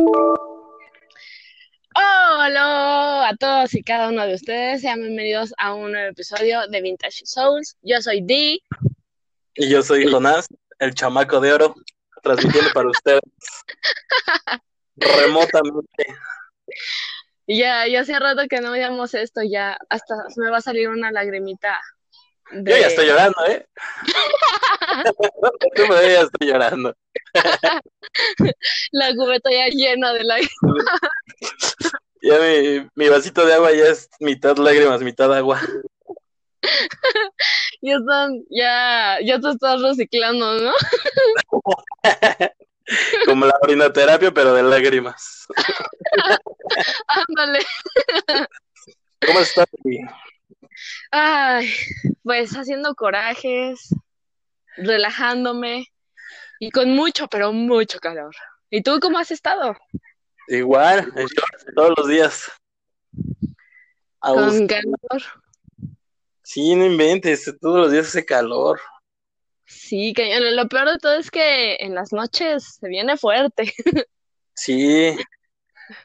Hola a todos y cada uno de ustedes, sean bienvenidos a un nuevo episodio de Vintage Souls. Yo soy Dee. Y yo soy Jonás, el chamaco de oro, transmitiendo para ustedes remotamente. Ya, ya hace rato que no veíamos esto, ya hasta me va a salir una lagrimita. Yo ya estoy llorando, ¿eh? Tú me ya estoy llorando. La cubeta ya llena de lágrimas. Ya mi, mi vasito de agua ya es mitad lágrimas, mitad agua. Ya están, ya, ya te estás reciclando, ¿no? Como la orinoterapia, pero de lágrimas. Ándale. ¿Cómo estás? Ay, pues haciendo corajes, relajándome y con mucho, pero mucho calor. ¿Y tú cómo has estado? Igual, todos los días. Con calor. Sí, no inventes, todos los días hace calor. Sí, que lo peor de todo es que en las noches se viene fuerte. Sí,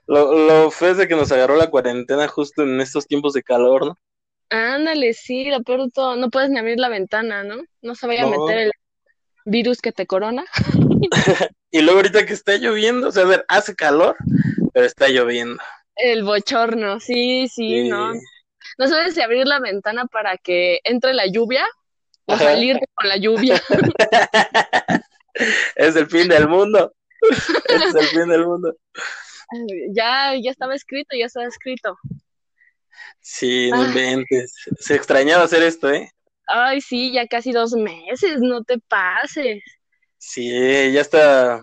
lo, lo feo es de que nos agarró la cuarentena justo en estos tiempos de calor, ¿no? Ándale, sí, lo peor de todo, no puedes ni abrir la ventana, ¿no? No se vaya a meter el virus que te corona. y luego ahorita que está lloviendo, o sea, a ver, hace calor, pero está lloviendo. El bochorno, sí, sí, no. No sabes si abrir la ventana para que entre la lluvia o salir con la lluvia. es el fin del mundo. es el fin del mundo. Ya, ya estaba escrito, ya estaba escrito. Sí, no inventes. Se extrañaba hacer esto, ¿eh? Ay, sí, ya casi dos meses, no te pases. Sí, ya está.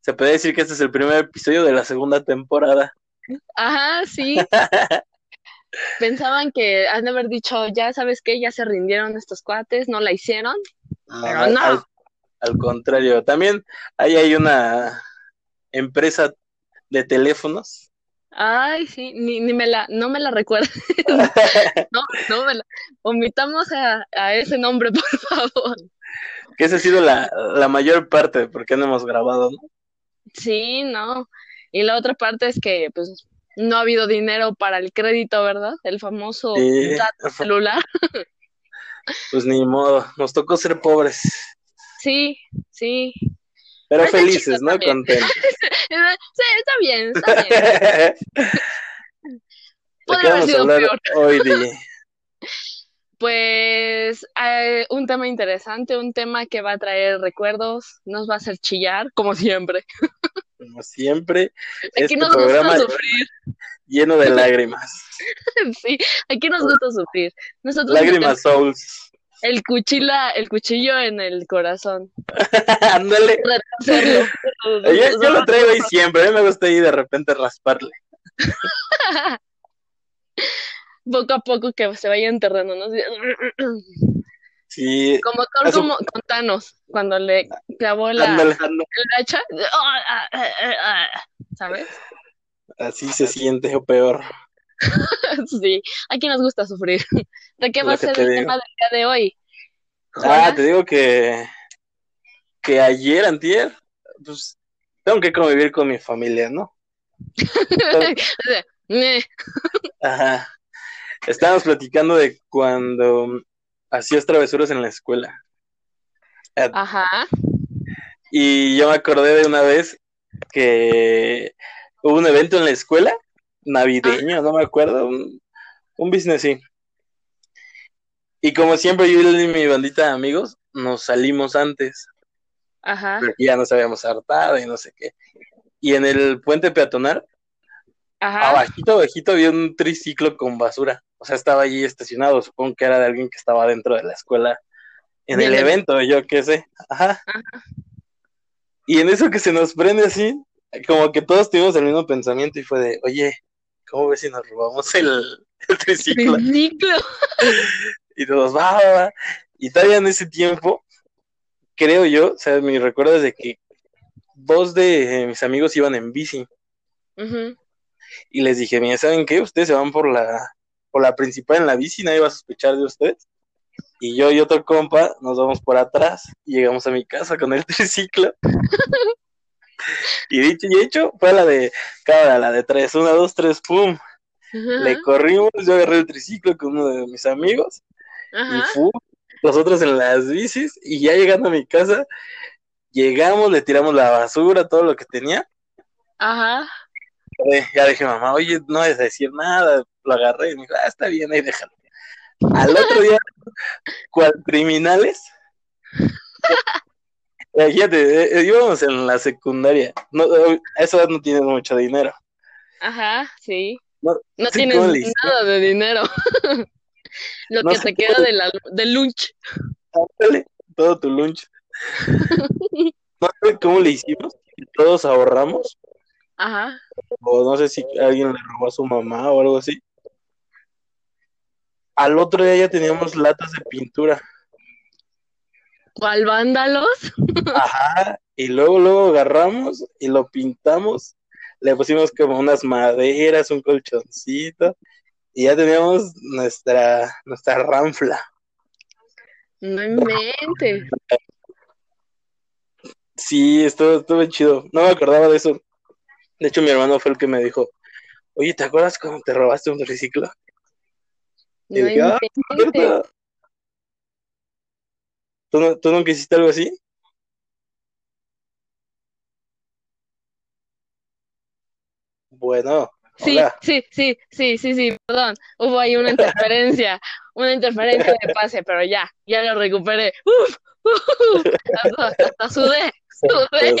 Se puede decir que este es el primer episodio de la segunda temporada. Ajá, sí. Pensaban que han de haber dicho, ya sabes qué, ya se rindieron estos cuates, no la hicieron. pero no. Al, al, contrario, también ahí hay una empresa de teléfonos. Ay, sí, ni, ni me la, no me la recuerdo. no, no me la. Omitamos a, a, ese nombre, por favor. Que esa ha sido la, la mayor parte de por qué no hemos grabado, ¿no? Sí, no. Y la otra parte es que, pues, no ha habido dinero para el crédito, ¿verdad? El famoso Sí. celular. Pues ni modo, nos tocó ser pobres, Sí, sí. Pero Ay, felices, ¿no? también. Contentos. Sí, está bien, está bien. ¿De Podría haber sido peor. hoy, Di? Pues eh, un tema interesante, un tema que va a traer recuerdos, nos va a hacer chillar, como siempre. Como siempre, Aquí este nos gusta sufrir, lleno de lágrimas. sí, aquí nos gusta sufrir. Nosotros Lágrimas Souls. El cuchilla, el cuchillo en el corazón. Ándale. Yo, yo lo traigo ahí siempre, a mí me gusta ahí de repente rasparle. Poco a poco que se vaya enterrando, ¿no? Sí, Como con Thanos, cuando le clavó la, ándale, el hacha. ¿Sabes? así se siente o peor. Sí, aquí nos gusta sufrir. ¿De qué va a ser el digo. tema del día de hoy? Ah, te digo que, que ayer, antier, pues tengo que convivir con mi familia, ¿no? Ajá. Estábamos platicando de cuando hacías travesuras en la escuela. Ajá. Y yo me acordé de una vez que hubo un evento en la escuela, navideño, no me acuerdo, un, un business sí. Y como siempre yo y mi bandita de amigos nos salimos antes, Ajá. porque ya nos habíamos hartado y no sé qué. Y en el puente peatonal, Ajá. abajito, abajito había un triciclo con basura. O sea, estaba allí estacionado, supongo que era de alguien que estaba dentro de la escuela en el evento, yo qué sé. Ajá. Y en eso que se nos prende así, como que todos tuvimos el mismo pensamiento y fue de, oye, ¿cómo ves si nos robamos el, el triciclo? Triciclo. Y todos, va, va, va. Y todavía en ese tiempo, creo yo, o sea, mi recuerdo es de que dos de eh, mis amigos iban en bici y les dije, mira, ¿saben qué? Ustedes se van por la, por la principal en la bici, nadie va a sospechar de ustedes. Y yo y otro compa nos vamos por atrás y llegamos a mi casa con el triciclo. Y dicho y hecho, fue la de, cámara, la de tres, una, dos, tres, pum. Le corrimos, yo agarré el triciclo con uno de mis amigos y fu, nosotros en las bicis y ya llegando a mi casa, llegamos, le tiramos la basura, todo lo que tenía. Ajá. Ya dije, mamá, oye, no es decir nada, lo agarré y me dijo, ah, está bien, ahí déjalo. Al otro día, cual criminales, Fíjate, eh, íbamos en la secundaria. No, eso no tiene mucho dinero. Ajá, sí. No, tienes nada de dinero. Lo que te queda de la, del lunch. todo tu lunch. no sé cómo le hicimos. Todos ahorramos. Ajá. O no sé si alguien le robó a su mamá o algo así. Al otro día ya teníamos latas de pintura. ¿Cuál vándalos? Ajá, y luego, luego agarramos y lo pintamos, le pusimos como unas maderas, un colchoncito, y ya teníamos nuestra, nuestra ranfla. No inventes. Sí, estuvo, estuvo chido. No me acordaba de eso. De hecho, mi hermano fue el que me dijo, oye, ¿te acuerdas cuando te robaste un triciclo? Y no dije, ah, ¿Tú, no, ¿Tú nunca hiciste algo así? Bueno. Sí, sí, sí, sí, sí, sí, perdón. Hubo ahí una interferencia, una interferencia de pase, pero ya, ya lo recuperé. Uf, hasta, sudé, sudé.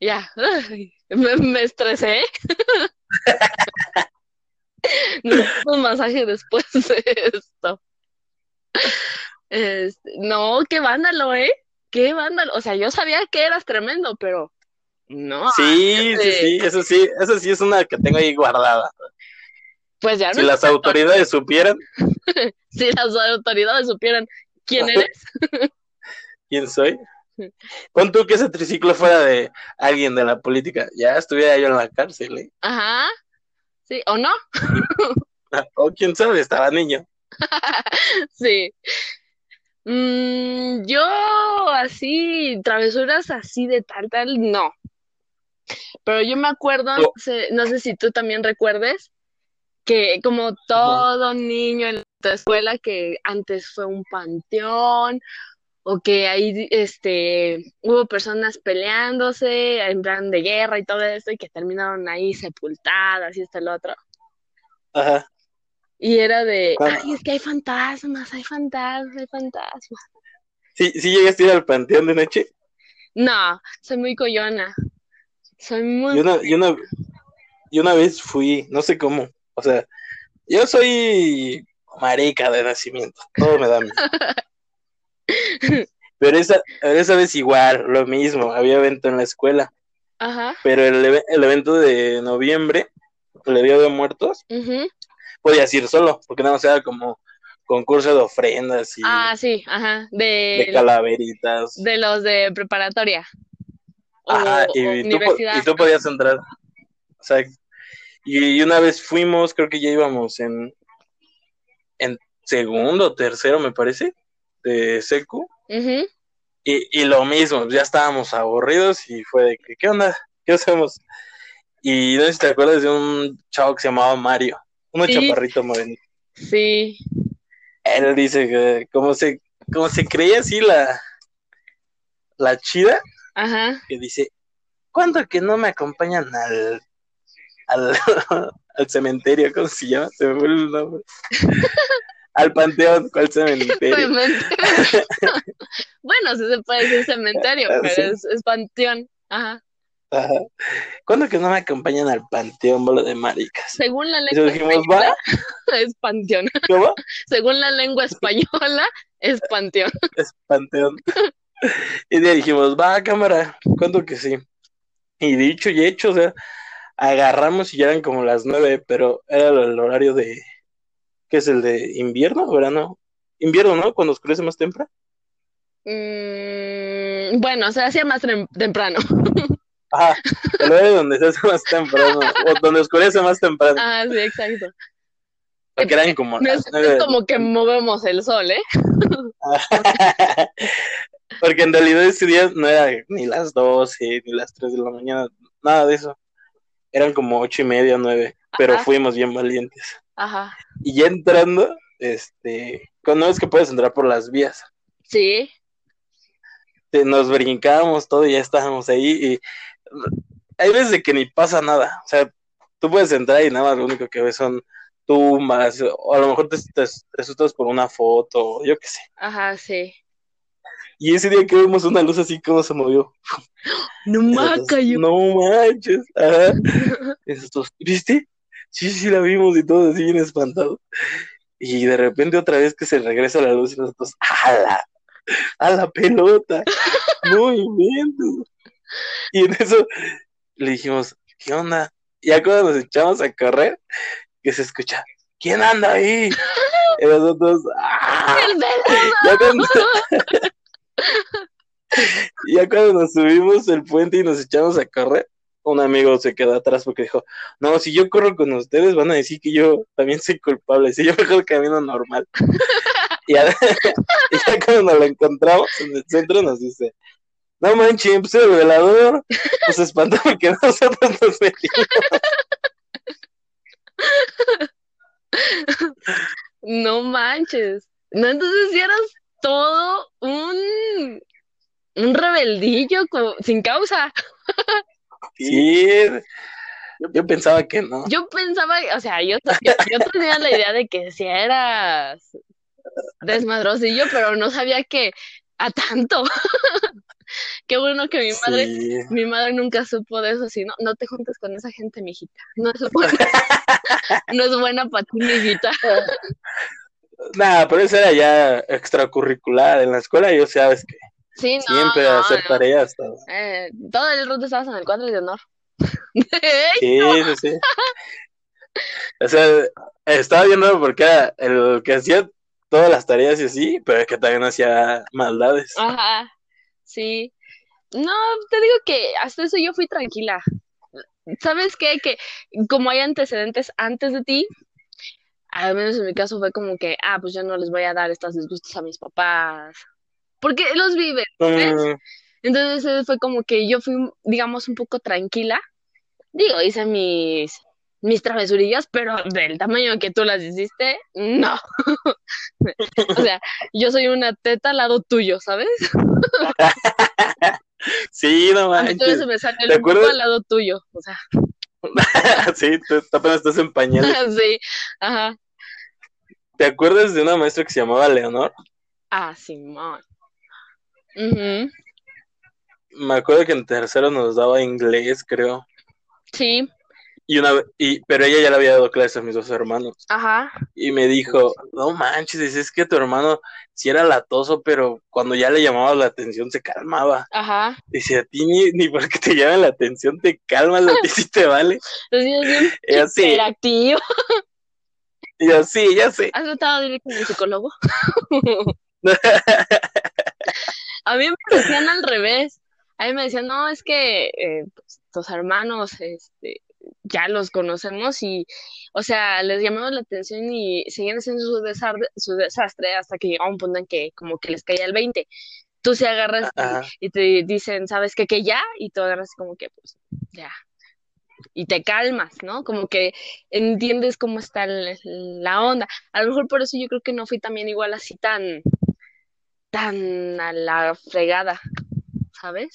ya, me, me estresé. un masaje después de esto. Este, no, qué vándalo, ¿eh? Qué vándalo. O sea, yo sabía que eras tremendo, pero no. Sí, sí, sí, eso sí, eso sí es una que tengo ahí guardada. Pues ya no. Si las autoridades supieran. si las autoridades supieran quién eres. ¿Quién soy? Pon tú que ese triciclo fuera de alguien de la política. Ya estuviera yo en la cárcel, ¿eh? Ajá. Sí, o no. o quién sabe, estaba niño. sí. Mm, yo así, travesuras así de tal, tal, no. Pero yo me acuerdo, no sé si tú también recuerdes, que como todo niño en la escuela que antes fue un panteón o que ahí este hubo personas peleándose en plan de guerra y todo esto y que terminaron ahí sepultadas y esto y lo otro. Ajá. Y era de, ay, es que hay fantasmas, hay fantasmas, hay fantasmas. ¿Sí, ¿Sí llegaste a ir al panteón de noche? No, soy muy coyona. Soy muy... Y una, y una, y una vez fui, no sé cómo, o sea, yo soy marica de nacimiento, todo me da miedo. Pero esa, esa vez igual, lo mismo, había evento en la escuela. Ajá. Pero el, el evento de noviembre, el Día de Muertos, podías ir solo, porque nada más era como concurso de ofrendas y ah, sí, ajá, de, calaveritas. De los de preparatoria. Ajá, y, tú, podías entrar. O sea, y, una vez fuimos, creo que ya íbamos en, en segundo, tercero, me parece, de secu. y, y lo mismo, ya estábamos aburridos y fue de que, ¿qué onda? ¿Qué hacemos? Y no sé si te acuerdas de un chavo que se llamaba Mario. Uno chaparrito morenito. Sí. Él dice que como se, como se creía así la, la chida, Ajá. que dice, ¿cuándo que no me acompañan al, al, al cementerio? ¿Cómo se llama? Se me fue el nombre. al panteón, ¿cuál cementerio? bueno, sí se puede decir cementerio, pero es, es panteón. Ajá. ¿Cuándo que no me acompañan al panteón, bolo de maricas? Según la lengua española, es panteón. ¿Cómo? Según la lengua española, es panteón. Es panteón. Y dijimos, va, cámara, ¿cuándo que sí? Y dicho y hecho, o sea, agarramos y ya eran como las nueve, pero era el horario de, ¿qué es el de invierno o verano? Invierno, ¿no? Cuando oscurece más temprano. Mm, bueno, se hacía más temprano. Ajá, el horario donde se hace más temprano, o donde oscurece más temprano. Ah, sí, exacto. Porque eran como. No es, como que movemos el sol, ¿eh? Porque en realidad ese día no era ni las 12, ni las 3 de la mañana, nada de eso. Eran como ocho y media, nueve, pero Ajá. fuimos bien valientes. Ajá. Y ya entrando, este, cuando es que puedes entrar por las vías, Sí. nos brincábamos todo y ya estábamos ahí y hay veces de que ni pasa nada, o sea, tú puedes entrar y nada más lo único que ves son tumbas, o a lo mejor te, te, te asustas por una foto, yo qué sé. Ajá, sí. Y ese día que vimos una luz así como se movió. No Y más nosotros, cayó. No manches. Ajá. Nosotros, ¿viste? Sí, sí, la vimos y todo así bien espantado. Y de repente otra vez que se regresa la luz y nosotros, ¡a la! ¡A la pelota! ¡No inventes! Y en eso le dijimos, ¿qué onda? Y ya cuando nos echamos a correr, que se escucha, ¿quién anda ahí? Y nosotros, ¡ah! El velado. Ya cuando, ya cuando nos subimos el puente y nos echamos a correr, un amigo se quedó atrás porque dijo, no, si yo corro con ustedes van a decir que yo también soy culpable, si yo mejor camino normal. y, ya, y ya cuando nos lo encontramos en el centro nos dice, no manches, pues el velador, pues espantó porque nosotros nos metimos. No manches. No, entonces si eras todo un, un rebeldillo sin causa. Sí, yo, yo pensaba que no. Yo pensaba, o sea, yo, yo, yo tenía la idea de que si eras desmadrosillo, pero no sabía que a tanto. Qué bueno que mi madre, Sí. mi madre nunca supo de eso, así, no, no te juntes con esa gente, mijita. No es buena, no es buena para ti, mijita. Nada, pero eso era ya extracurricular. En la escuela yo sabes que Sí, no, siempre no, hacer no. tareas. Eh, todo el estabas en el cuadro de honor. Sí, sí, sí. O sea, estaba bien raro porque era el que hacía todas las tareas y así, pero es que también hacía maldades. Ajá, sí. No, te digo que hasta eso yo fui tranquila. ¿Sabes qué? Que como hay antecedentes antes de ti, al menos en mi caso fue como que, ah, pues yo no les voy a dar estos disgustos a mis papás. Porque los viven. Mm, Entonces fue como que yo fui, digamos, un poco tranquila. Digo, hice mis, mis travesurillas, pero del tamaño que tú las hiciste, no. O sea, yo soy una teta al lado tuyo, ¿sabes? sí, no manches. se me sale ¿Te el acuerdas? al lado tuyo. O sea, sí, tú apenas estás en pañales. sí, ajá. ¿Te acuerdas de una maestra que se llamaba Leonor? Ah, Simón. Ujú, Me acuerdo que en tercero nos daba inglés, creo. Sí, Y una, y, pero ella ya le había dado clases a mis dos hermanos. ajá. Y me dijo, no manches, es que tu hermano sí era latoso, pero cuando ya le llamaba la atención se calmaba. Ajá. Dice, a ti ni, ni porque te llamen la atención te calmas, lo que sí te vale. Entonces, yo bien hiperactivo. y así, ya sé. ¿Has tratado de ir con el psicólogo? A mí me decían al revés. A mí me decían, no, es que eh, pues, tus hermanos este, ya los conocemos y, o sea, les llamamos la atención y siguen haciendo su, desar- su desastre hasta que llega un punto en que como que les caía el 20. Tú se agarras y- Ajá. y, te dicen, ¿sabes qué? Que ya, y tú agarras como que, pues, ya. Y te calmas, ¿no? Como que entiendes cómo está la onda. A lo mejor por eso yo creo que no fui también igual así tan, tan a la fregada, ¿sabes?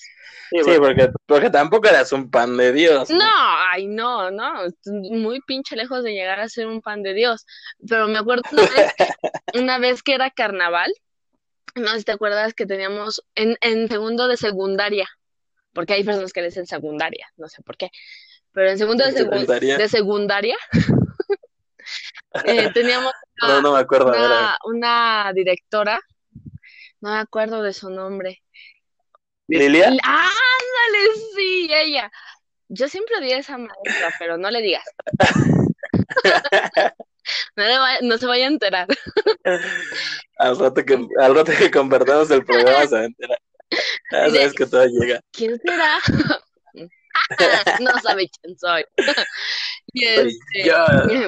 Sí, porque, porque tampoco eras un pan de Dios. No, ay, no, no, muy pinche lejos de llegar a ser un pan de Dios. Pero me acuerdo una vez, una vez que era carnaval, no sé si te acuerdas que teníamos en, en segundo de secundaria, porque hay personas que le dicen secundaria, no sé por qué, pero en segundo de, secu- secundaria. de secundaria eh, teníamos No, no me acuerdo. a ver, a ver. una, una directora, no me acuerdo de su nombre. ¿Lilia? Ándale, sí, ella. Yo siempre odié a esa maestra, pero no le digas. No, le vaya- no se vaya a enterar. Al rato que, al rato que convertamos el programa se va a enterar. Ya sabes que todo llega. ¿Quién será? no sabe quién soy. Y Soy este, yo.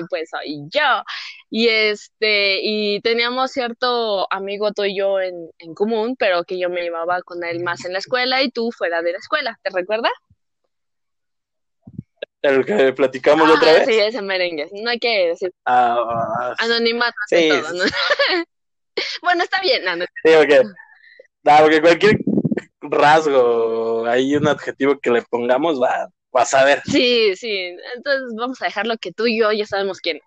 pues soy yo. Y este, y teníamos cierto amigo tú y yo en, en común, pero que yo me llevaba con él más en la escuela y tú fuera de la escuela, ¿te recuerdas? El que platicamos Ah, otra vez. sí, ese merengue. No hay que decir Ah, anonimato Sí, todo, ¿no? bueno, está bien, no, no. sí, porque, nah, porque cualquier rasgo, hay un adjetivo que le pongamos, va, vas a ver. Sí, sí. Entonces vamos a dejarlo que tú y yo ya sabemos quién. es.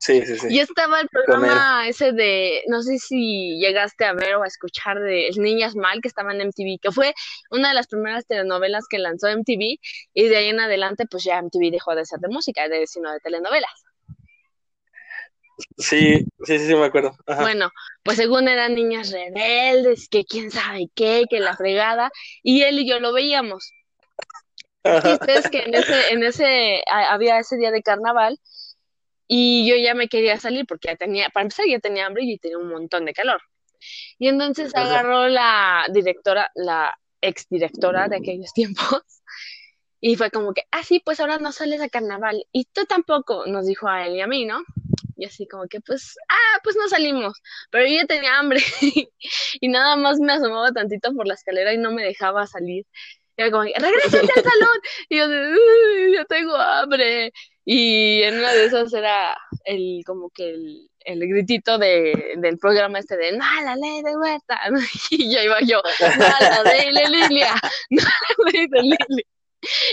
Sí, sí, sí. Y estaba el programa ese de, no sé si llegaste a ver o a escuchar de Niñas Mal que estaba en MTV, que fue una de las primeras telenovelas que lanzó MTV y de ahí en adelante pues ya MTV dejó de ser de música, de, sino de telenovelas. Sí, sí, sí, sí, me acuerdo. Ajá. Bueno, pues según eran niñas rebeldes, que quién sabe qué, que la fregada, y él y yo lo veíamos. El es que en ese, en ese, había ese día de carnaval y yo ya me quería salir porque ya tenía, para empezar ya tenía hambre y tenía un montón de calor. Y entonces agarró la directora, la exdirectora de aquellos tiempos, y fue como que, ah, sí, pues ahora no sales a carnaval. Y tú tampoco, nos dijo a él y a mí, ¿no? Y así como que, pues, ah, pues no salimos. Pero yo ya tenía hambre y nada más me asomaba tantito por la escalera y no me dejaba salir. Y era como, regrésate al salón. Y yo de, "Uy, yo tengo hambre. Y en una de esas era el, como que el, el gritito de, del programa este de, no, la ley de huerta. Y ya iba yo, no, la ley de Lilia, no, la ley de Lilia.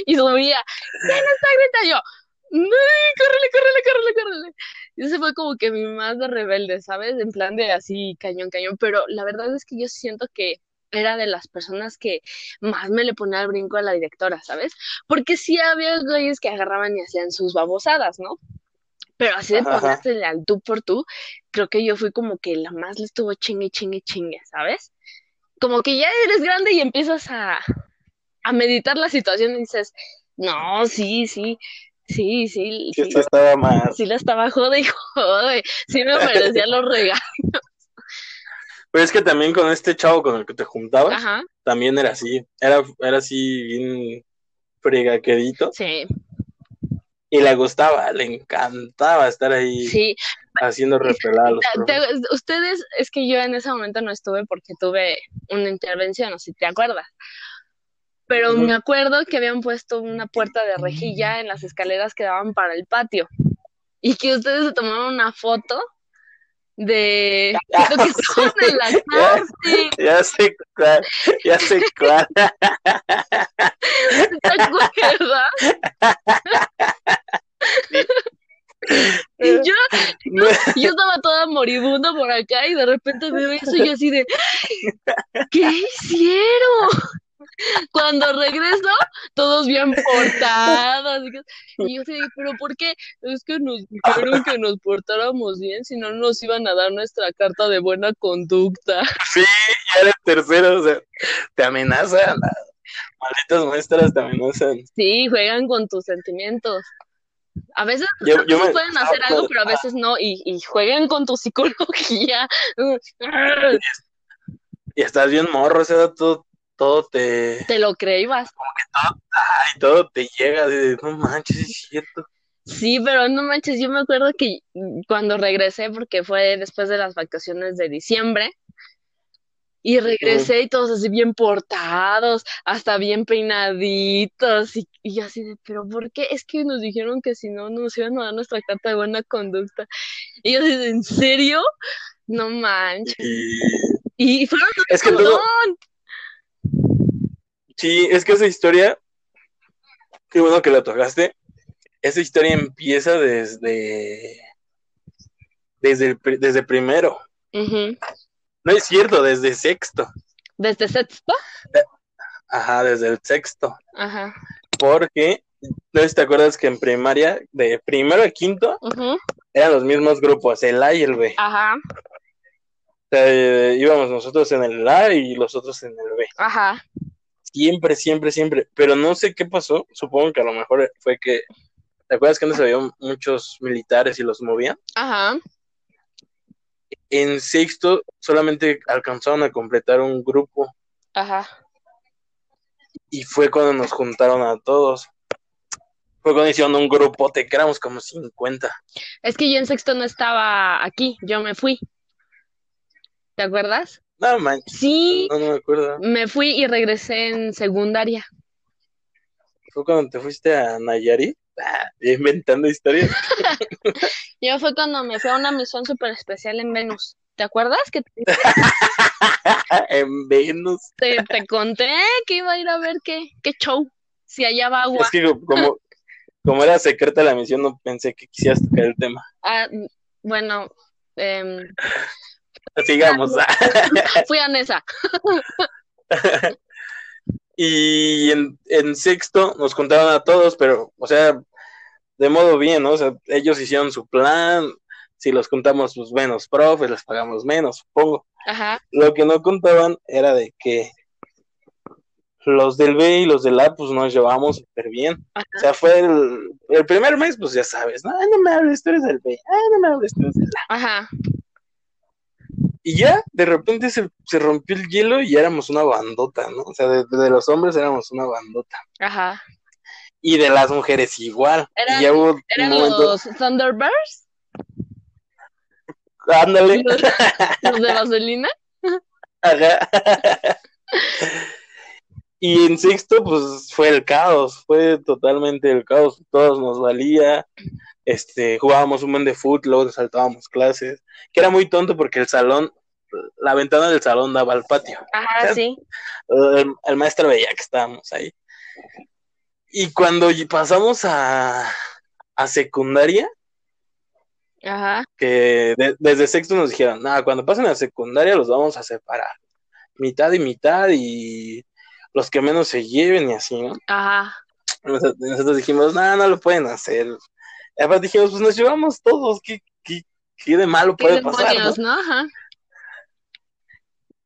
Y subía, ¿quién está gritando? Yo, no, córrele, córrele, córrele, córrele. Y ese fue como que mi más de rebelde, ¿sabes? En plan de así, cañón, cañón. Pero la verdad es que yo siento que era de las personas que más me le ponía al brinco a la directora, ¿sabes? Porque sí había güeyes que agarraban y hacían sus babosadas, ¿no? Pero así de ponerse al tú por tú, creo que yo fui como que la más le estuvo chingue, chingue, chingue, ¿sabes? Como que ya eres grande y empiezas a, a meditar la situación y dices, no, sí, sí, sí, sí, Sí, sí, estaba más. sí la estaba jode y jode, sí me merecía los regalos. Pero es que también con este chavo con el que te juntabas, Ajá, también era así. Era, era así bien fregaquedito. sí, Y le gustaba, le encantaba estar ahí sí. haciendo te- ustedes, es que yo en ese momento no estuve porque tuve una intervención, sé si te acuerdas. Pero me acuerdo que habían puesto una puerta de rejilla en las escaleras que daban para el patio. Y que ustedes se tomaron una foto de lo que estaban en la clase. Ya sé cuál, ya sé cuál. ¿Te acuerdas? Y yo, No, yo estaba toda moribunda por acá y de repente veo eso y yo así de, ¿qué hicieron? Cuando regreso, todos bien portados. y yo de, ¿pero por qué? Es que nos dijeron que nos portáramos bien, si no nos iban a dar nuestra carta de buena conducta. Sí, ya era el tercero, o sea, te amenazan. Malditas maestras te amenazan. Sí, juegan con tus sentimientos. A veces Yo, a yo veces me pueden hacer algo, pero a veces no, y, y juegan con tu psicología. y estás bien morro, o sea, todo, todo te, Te lo creías. ay, todo te llega, de, no manches, es cierto. Sí, pero no manches, yo me acuerdo que cuando regresé, porque fue después de las vacaciones de diciembre, y regresé y todos así bien portados, hasta bien peinaditos, y, y yo así de, pero ¿por qué? Es que nos dijeron que si no nos iban a dar nuestra carta de buena conducta. Y yo así de, ¿en serio? No manches. Y Y fueron es que luego. Sí, es que esa historia, qué bueno que la tocaste, esa historia empieza desde, desde, el desde primero. No es cierto, desde sexto. Desde sexto. Ajá, desde el sexto. Ajá. Porque, no sé si te acuerdas que en primaria, de primero a quinto, eran los mismos grupos, el A y el B. Ajá. O sea, eh, íbamos nosotros en el A y los otros en el B. Ajá. Siempre, siempre, siempre. Pero no sé qué pasó. Supongo que a lo mejor fue que. ¿Te acuerdas que antes había muchos militares y los movían? Ajá. En sexto solamente alcanzaron a completar un grupo Ajá. y fue cuando nos juntaron a todos. Fue cuando hicieron un grupote, que éramos como 50. Es que yo en sexto no estaba aquí, yo me fui. ¿Te acuerdas? No manches, Sí, no, no me acuerdo. me fui y regresé en secundaria. Fue cuando te fuiste a Nayarit, ah, inventando historias. Yo fue cuando me fui a una misión súper especial en Venus. ¿Te acuerdas que te, en Venus. te- te conté que iba a ir a ver qué, qué show? Si allá va agua. Es que como, como era secreta la misión, no pensé que quisieras tocar el tema. Ah, bueno, em, Sigamos. fui a Nesa. Y en, en sexto nos contaron a todos, pero, o sea, de modo bien, ¿no? O sea, ellos hicieron su plan. Si los contamos, pues menos profes, les pagamos menos, supongo. Ajá, Lo que no contaban era de que los del B y los del A, pues nos llevamos súper bien. O sea, fue el, el primer mes, pues ya sabes, no, Ay, no me hables, tú eres del B, ay, no me hables, tú eres del A. ajá. Y ya, de repente se, se rompió el hielo y éramos una bandota, ¿no? O sea, de, de los hombres éramos una bandota. Ajá. Y de las mujeres igual. Eran- y ya hubo un ¿Eran momento, los Thunderbirds? ándale, ¿Los, los de vaselina? Ajá. Y en sexto, pues fue el caos, fue totalmente el caos, todos nos valía, este, jugábamos un buen de fútbol, luego saltábamos clases, que era muy tonto porque el salón, la ventana del salón daba al patio, Ajá, sí. el, el maestro veía que estábamos ahí. Y cuando pasamos a, a secundaria, Ajá. que de- desde sexto nos dijeron, nada, cuando pasen a secundaria los vamos a separar, mitad y mitad y los que menos se lleven y así, ¿no? Ajá. Nosotros, dijimos, no, no lo pueden hacer. Aparte dijimos, pues nos llevamos todos, ¿qué, qué, qué de malo ¿Qué puede pasar? demonios, no? no? Ajá.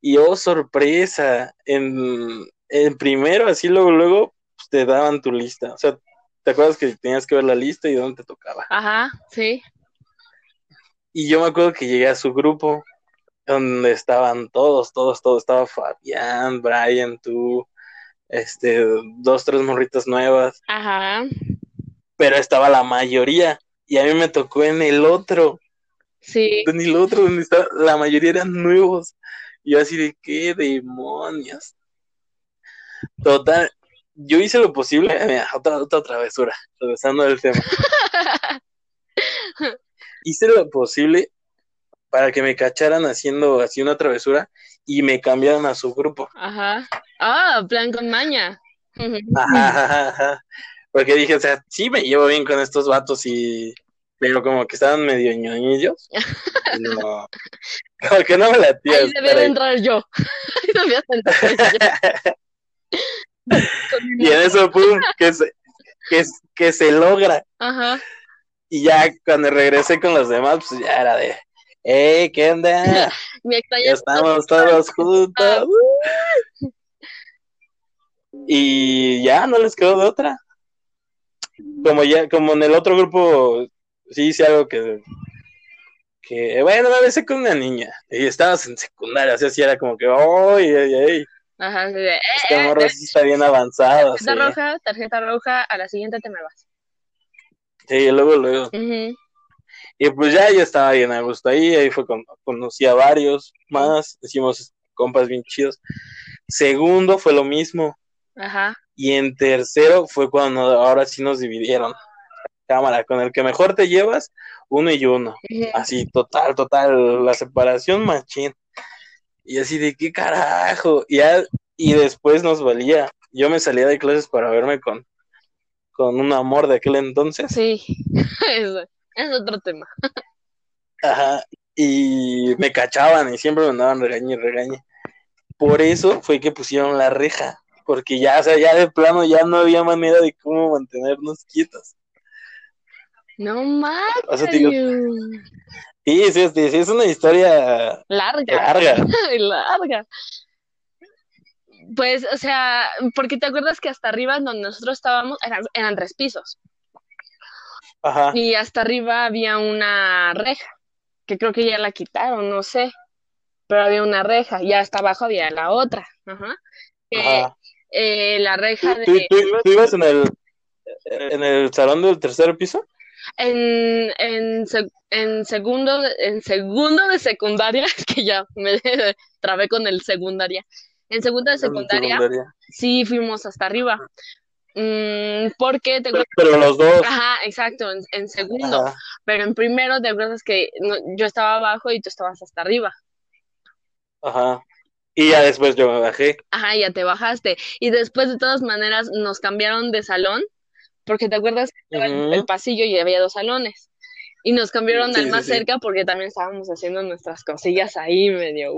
Y oh, sorpresa, en, en primero, así luego, luego, pues, te daban tu lista. O sea, ¿te acuerdas que tenías que ver la lista y dónde te tocaba? Ajá, sí. Y yo me acuerdo que llegué a su grupo, donde estaban todos, todos, todos. Estaba Fabián, Brian, tú, este, dos, tres morritas nuevas, Ajá. Pero estaba la mayoría. Y a mí me tocó en el otro, Sí. en el otro, donde estaba, la mayoría eran nuevos. Y yo así de, ¿qué demonios? Total, yo hice lo posible, mira, otra, otra travesura, regresando al tema. hice lo posible para que me cacharan haciendo así una travesura y me cambiaran a su grupo. Ajá. Ah, plan con maña. Ajá, ajá, ajá. Porque dije, o sea, sí me llevo bien con estos vatos y... Pero como que estaban medio ñoñillos. No, como que no me latía Ahí estar debía de ahí. entrar yo. Ahí debía de entrar yo. Y en eso, pum, que se, que, que se logra. Ajá. Y ya cuando regresé con los demás, pues ya era de, ¡eh, qué onda! Me Ya estamos todos juntos. Y ya no les quedó de otra. Como ya, como en el otro grupo, sí hice algo que, que bueno, me besé con una niña. Y estabas en secundaria, o sea, sí era como que, ¡ay, ay, ay! Ajá. sí de, eh, eh, eh, sí está bien avanzado. Sí, tarjeta roja, tarjeta roja, a la siguiente te me vas. sí, luego, luego. Ujú. Y pues ya yo estaba bien a gusto ahí, ahí fue cuando conocí a varios más, hicimos compas bien chidos. Segundo fue lo mismo, Ajá. Y en tercero fue cuando ahora sí nos dividieron. Cámara, con el que mejor te llevas, uno y uno. Así, total, total, la separación machín. Y así de qué carajo. Y, ya, y después nos valía. Yo me salía de clases para verme con, con un amor de aquel entonces. Sí. Eso. Es otro tema. Ajá, y me cachaban y siempre me andaban regañe y regañe. Por eso fue que pusieron la reja, porque ya, o sea, ya de plano ya no había manera de cómo mantenernos quietos. No más. O sea, te digo, sí, sí, sí, sí, es una historia Larga. larga. larga. Pues, o sea, porque te acuerdas que hasta arriba donde nosotros estábamos eran, eran tres pisos Ajá, y hasta arriba había una reja, que creo que ya la quitaron, no sé, pero había una reja y hasta abajo había la otra, ajá. Que, ajá. Eh, la ¿Tú, reja tú, de... tú- tú ibas en el, ¿En el salón del tercer piso? En, en, en segundo, en segundo de secundaria, que ya me trabé con el secundaria. En segundo de secundaria, sí fuimos hasta arriba. Mm, porque te Pero los dos. Ajá, exacto, en, segundo. Pero en primero, te acuerdas que yo estaba abajo y tú estabas hasta arriba. Ajá. Y ya después yo me bajé. Ajá, ya te bajaste. Y después, de todas maneras, nos cambiaron de salón, porque te acuerdas que estaba el pasillo y había dos salones. Y nos cambiaron al más cerca porque también estábamos haciendo nuestras cosillas ahí medio.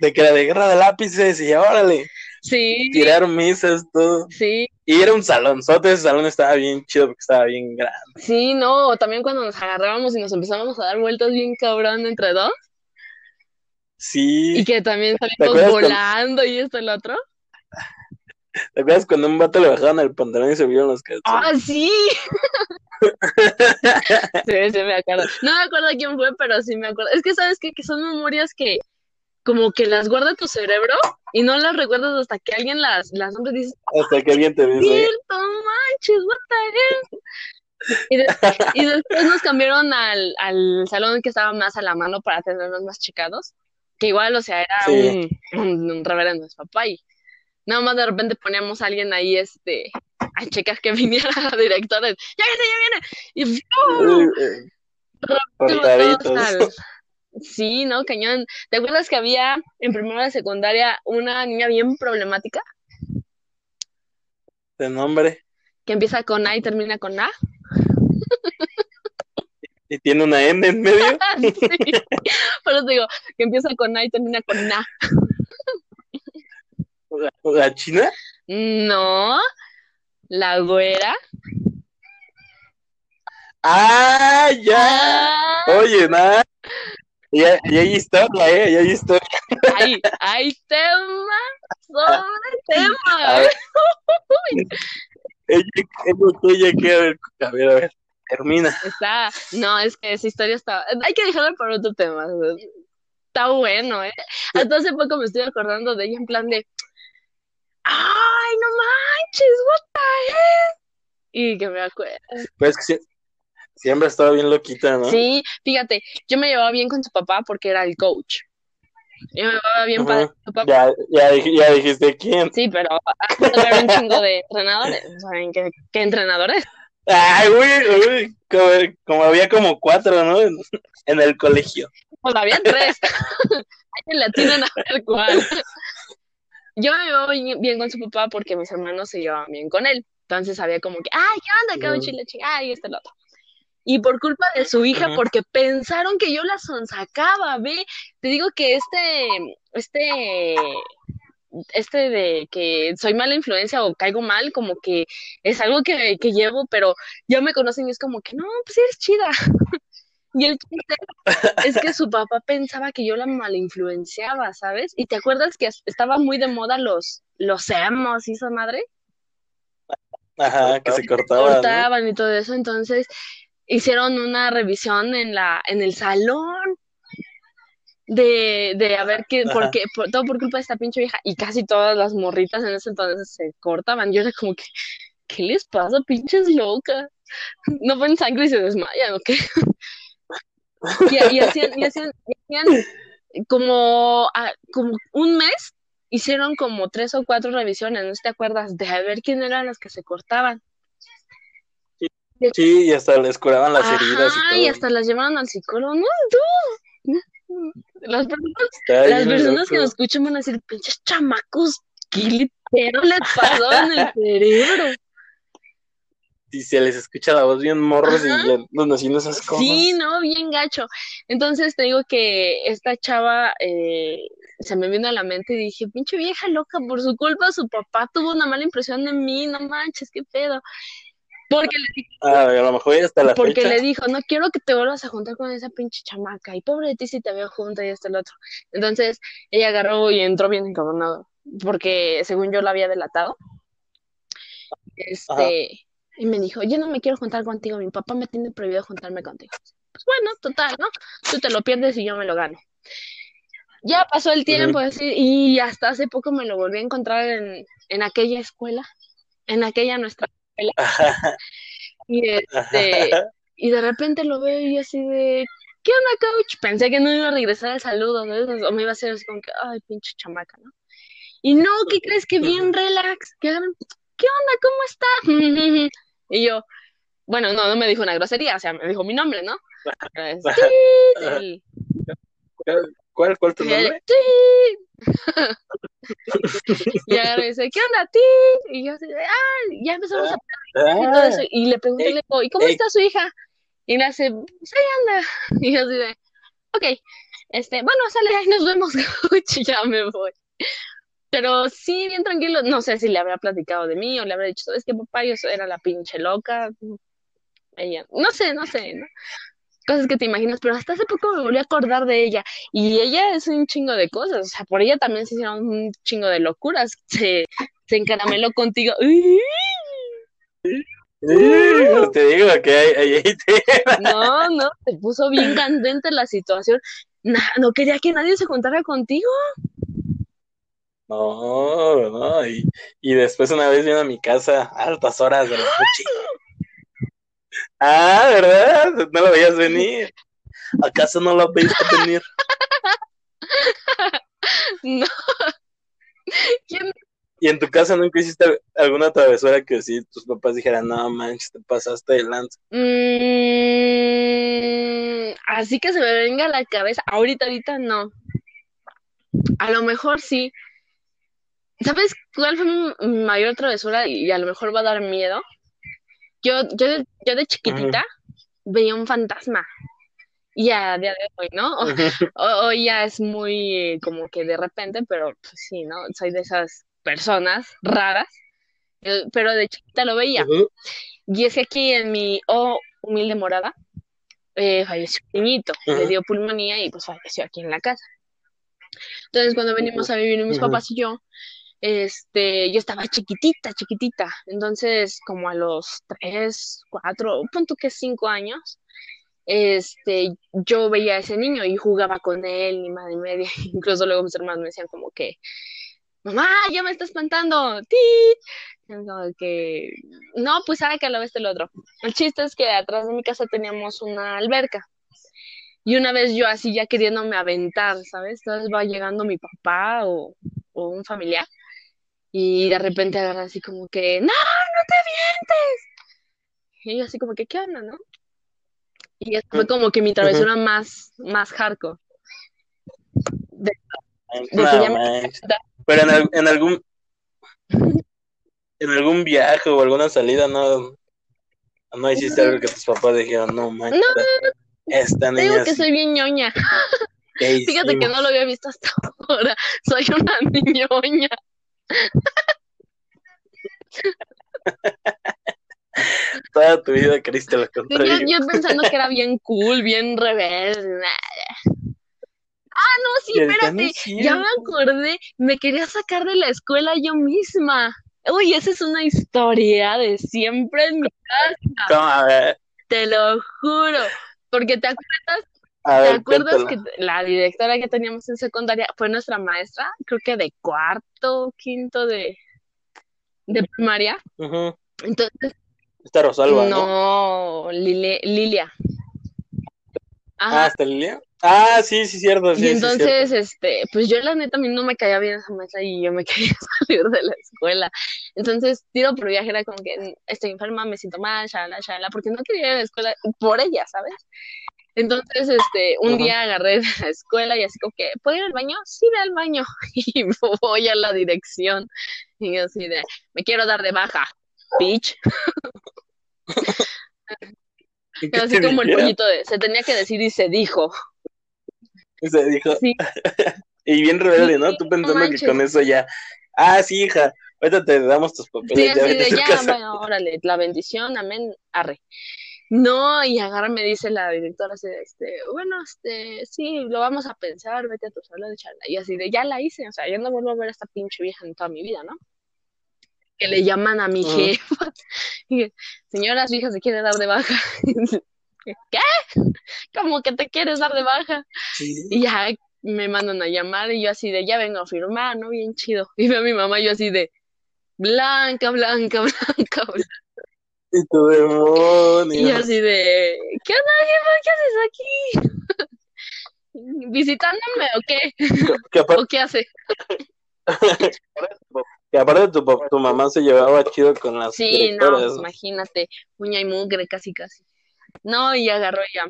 de que era de guerra de lápices y órale. Sí. Tirar misas, todo. Sí. Y era un salón, ese salón estaba bien chido porque estaba bien grande. Sí, no, también cuando nos agarrábamos y nos empezábamos a dar vueltas bien cabrón entre dos. Sí. Y que también salimos volando y esto y el otro. ¿Te acuerdas cuando un vato le bajaban el pantalón y se vieron los calzones? ¡Ah, sí! sí, sí me acuerdo. No me acuerdo quién fue, pero sí me acuerdo. Es que, ¿sabes qué? Que son memorias que como que las guarda tu cerebro y no las recuerdas hasta que alguien las, las nombres y dices, hasta que alguien te dice, cierto, manches, what the hell? Y, después nos cambiaron al, al salón que estaba más a la mano para tenerlos más checados, que igual, o sea, era un, un, reverendo es papá y nada más de repente poníamos a alguien ahí, este, a checar que viniera la directora, ya viene, ya viene, y ¡uh! Sí, ¿no? Cañón. ¿Te acuerdas que había en primera de secundaria una niña bien problemática? ¿De nombre? Que empieza con A y termina con A. ¿Y tiene una N en medio? sí. Por eso digo, que empieza con A y termina con A. ¿La china? No. La güera. ¡Ah, ya! Ah. Oye, nada. Y, hay historia, ¿eh? Y hay historia. Hay, hay tema sobre tema. ella, ella, quiere ver, a ver, a ver, termina. Está, no, es que esa historia está, hay que dejarla para otro tema. Está bueno, ¿eh? Hasta hace poco me estoy acordando de ella en plan de, ay, no manches, what the heck. Y que me acuerdo. Pues que Siempre estaba bien loquita, ¿no? Sí, fíjate, yo me llevaba bien con su papá porque era el coach. Yo me llevaba bien para su papá. Ya, ya, ya, dijiste quién. Sí, pero había un chingo de entrenadores. ¿Saben qué, qué entrenadores? Ay, uy, uy, como, como, había como cuatro, ¿no? En, en el colegio. Pues había tres. Hay la tienen a ver cuál. Yo me llevaba bien, con su papá porque mis hermanos se llevaban bien con él. Entonces había como que, ay, ¿qué onda, coach? Y ay, este el otro y por culpa de su hija, porque pensaron que yo la sonsacaba, ve, te digo que este, este, este de que soy mala influencia o caigo mal, como que es algo que, que llevo, pero ya me conocen y es como que no, pues eres chida. Y el chiste es que su papá pensaba que yo la malinfluenciaba, ¿sabes? Y te acuerdas que estaba muy de moda los, los emos y esa madre. Ajá, que se cortaban. Cortaban y todo eso. Entonces, hicieron una revisión en la en el salón de, de a ver qué, porque todo por culpa de esta pinche vieja y casi todas las morritas en ese entonces se cortaban. Yo era como que, ¿qué les pasa, pinches locas? No ven sangre y se desmayan, ¿o qué? y, hacían, y, hacían, como, como un mes, hicieron como tres o cuatro revisiones, ¿no te acuerdas? De a ver quién eran las que se cortaban. Sí, y hasta les curaban las heridas y todo. y hasta las llevaban al psicólogo. No, tú. Las personas, las personas que nos escuchan van a decir, pinches chamacos, ¿qué pero les pasó en el cerebro? Y se les escucha la voz bien morros y ya nos haciendo esas cosas. Sí, no, bien gacho. Entonces te digo que esta chava eh, se me vino a la mente y dije, pinche vieja loca, por su culpa su papá tuvo una mala impresión de mí, no manches, qué pedo. Porque le dijo, ah, a lo mejor hasta la porque le dijo, no quiero que te vuelvas a juntar con esa pinche chamaca. Y pobre de ti si te veo junta y este el otro. Entonces, ella agarró y entró bien encabronado. Porque según yo la había delatado. Este, y me dijo, yo no me quiero juntar contigo, mi papá me tiene prohibido juntarme contigo. Pues bueno, total, ¿no? Tú te lo pierdes y yo me lo gano. ya pasó el tiempo, así, y hasta hace poco me lo volví a encontrar en, en aquella escuela, en aquella nuestra y, este, y de repente lo veo y así de, ¿qué onda, coach? Pensé que no iba a regresar el saludo, o me iba a hacer así como que, ay, pinche chamaca, ¿no? Y no, ¿qué crees que bien relax? ¿Qué, ¿qué onda? ¿Cómo está? y yo, bueno, no, no me dijo una grosería, o sea, me dijo mi nombre, ¿no? ¿Cuál, cuál tu nombre? Y ahora dice, ¿qué onda, ti? Y yo ah, ya empezamos a hablar y todo eso. Y le pregunté, ¿y cómo está su hija? Y me hace, pues ahí anda. Y yo así de, ok, este, bueno, sale, ahí nos vemos, ya me voy. Pero sí, bien tranquilo, no sé si le habría platicado de mí o le habría dicho, ¿sabes qué, papá? Yo era la pinche loca. Ella, no sé, no sé, ¿no? Cosas que te imaginas, pero hasta hace poco me volví a acordar de ella. Y ella es un chingo de cosas, o sea, por ella también se hicieron un chingo de locuras. Se, se encarameló contigo. te digo que hay, hay, No, no, se puso bien candente la situación. no quería que nadie se contara contigo. No, no, y, y después una vez vino a mi casa a altas horas de la noche. Ah, ¿verdad? No lo veías venir. ¿Acaso no lo veías venir? No. ¿Y en tu casa nunca hiciste alguna travesura que sí tus papás dijeran, no manches, te pasaste de lanza? Mm, así que se me venga a la cabeza. Ahorita, ahorita no. A lo mejor sí. ¿Sabes cuál fue mi mayor travesura? Y a lo mejor va a dar miedo. Yo, yo, yo de chiquitita veía un fantasma. Y a día de hoy, ¿no? Hoy ya es muy como que de repente, pero pues sí, ¿no? Soy de esas personas raras. Pero de chiquita lo veía. Y es que aquí en mi oh, humilde morada eh, falleció un niñito, le dio pulmonía y pues falleció aquí en la casa. Entonces cuando venimos a vivir mis papás y yo, este, yo estaba chiquitita, chiquitita, entonces como a los tres, cuatro, punto que cinco años, este, yo veía a ese niño y jugaba con él, ni madre media, incluso luego mis hermanos me decían como que, mamá, ya me está espantando, ti, que, no, pues sabe que lo ves el otro. El chiste es que atrás de mi casa teníamos una alberca. Y una vez yo así ya queriéndome aventar, ¿sabes? Entonces va llegando mi papá o, o un familiar y de repente agarra así como que, no, no te vientes. Y yo así como que, ¿qué onda, no? Y eso fue como que mi travesura más, más hardcore. Pero en, en, algún en algún viaje o alguna salida no no hiciste algo que tus papás dijeron, no manches. No, esta niña digo que soy bien ñoña. Fíjate que no lo había visto hasta ahora. Soy una niñoña. Toda tu vida queriste lo contrario. Yo, yo, pensando que era bien cool, bien rebelde. Ah, no, sí, espérate. Ya me acordé. Me quería sacar de la escuela yo misma. Uy, esa es una historia de siempre en mi casa. Te lo juro. Porque te acuerdas ¿Te acuerdas que la directora que teníamos en secundaria fue nuestra maestra? Creo que de cuarto, quinto de, de primaria. Entonces. Está Rosalba. No, Lilia. Ah, ¿está Lilia? Ah, sí, sí, cierto. y entonces, este, pues yo la neta a mí no me caía bien esa maestra y yo me quería salir de la escuela. Entonces, tiro por viaje era como que estoy enferma, me siento mal, shala, shala, porque no quería ir a la escuela por ella, ¿sabes? Entonces, este, un día agarré de la escuela y así como que, ¿puedo ir al baño? Sí, ve al baño. Y voy a la dirección. Y así de, me quiero dar de baja, bitch. así como el pollito de, se tenía que decir y se dijo. Se dijo. Sí. y bien rebelde, ¿no? Tú pensando que con eso ya, ah, sí, hija, ahorita te damos tus papeles. Sí, así de, ya, bueno, órale, la bendición, amén, arre. No, y agarra me dice la directora así de, este, bueno, este, sí, lo vamos a pensar, vete a tu sala de charla. Y así de, ya la hice, o sea, yo no vuelvo a ver a esta pinche vieja en toda mi vida, ¿no? Que le llaman a mi jefa. Y, Señora, su hija se quiere dar de baja. ¿Qué? ¿Cómo que te quieres dar de baja? Y ya me mandan a llamar y yo así de, ya vengo a firmar, ¿no? Bien chido. Y veo a mi mamá yo así de, blanca, blanca, blanca, blanca. Y tu demonio. Y así de, ¿qué onda, jefa? ¿Qué haces aquí? ¿Visitándome o qué? Aparte, ¿O qué hace? que aparte tu, tu mamá se llevaba chido con las Sí, no, directoras. imagínate, uña y mugre, casi, casi. No, y agarró ya,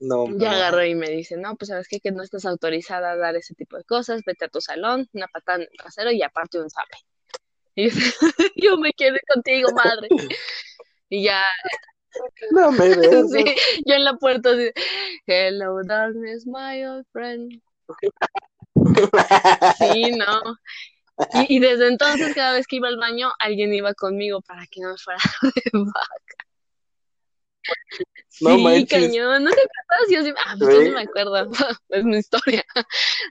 No, ya no. agarró y me dice, no, pues sabes qué, que no estás autorizada a dar ese tipo de cosas, vete a tu salón, una patada en el trasero y aparte un zape. Y yo me quedé contigo, madre. Y ya, No me des. sí, yo en la puerta así, hello darkness, my old friend. Sí, no. Y, y desde entonces, cada vez que iba al baño, alguien iba conmigo para que no me fuera de vaca. No Sí, manches. cañón, ¿no te acuerdas? Yo sí, ah, pues yo sí me acuerdo, es mi historia.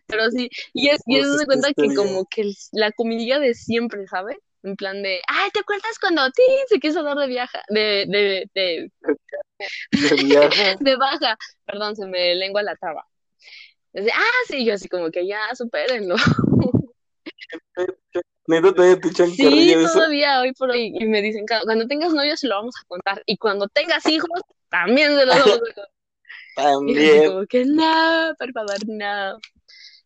Pero sí, y es, y Pues es de es tu cuenta que historia. como que la comidilla de siempre, ¿sabes? En plan de, ay, ¿te acuerdas cuando ti se quiso dar de viaja, de, de, de, De viaje. de baja? Perdón, se me lengua la traba. Dice, ah, sí, yo así como que ya, supérenlo. Neta, todavía te echan Sí, todavía hoy por hoy. Y me dicen, "Cu- cuando tengas novio se lo vamos a contar. Y cuando tengas hijos, también se lo vamos a contar. Y yo así También. como que, no, por favor, no.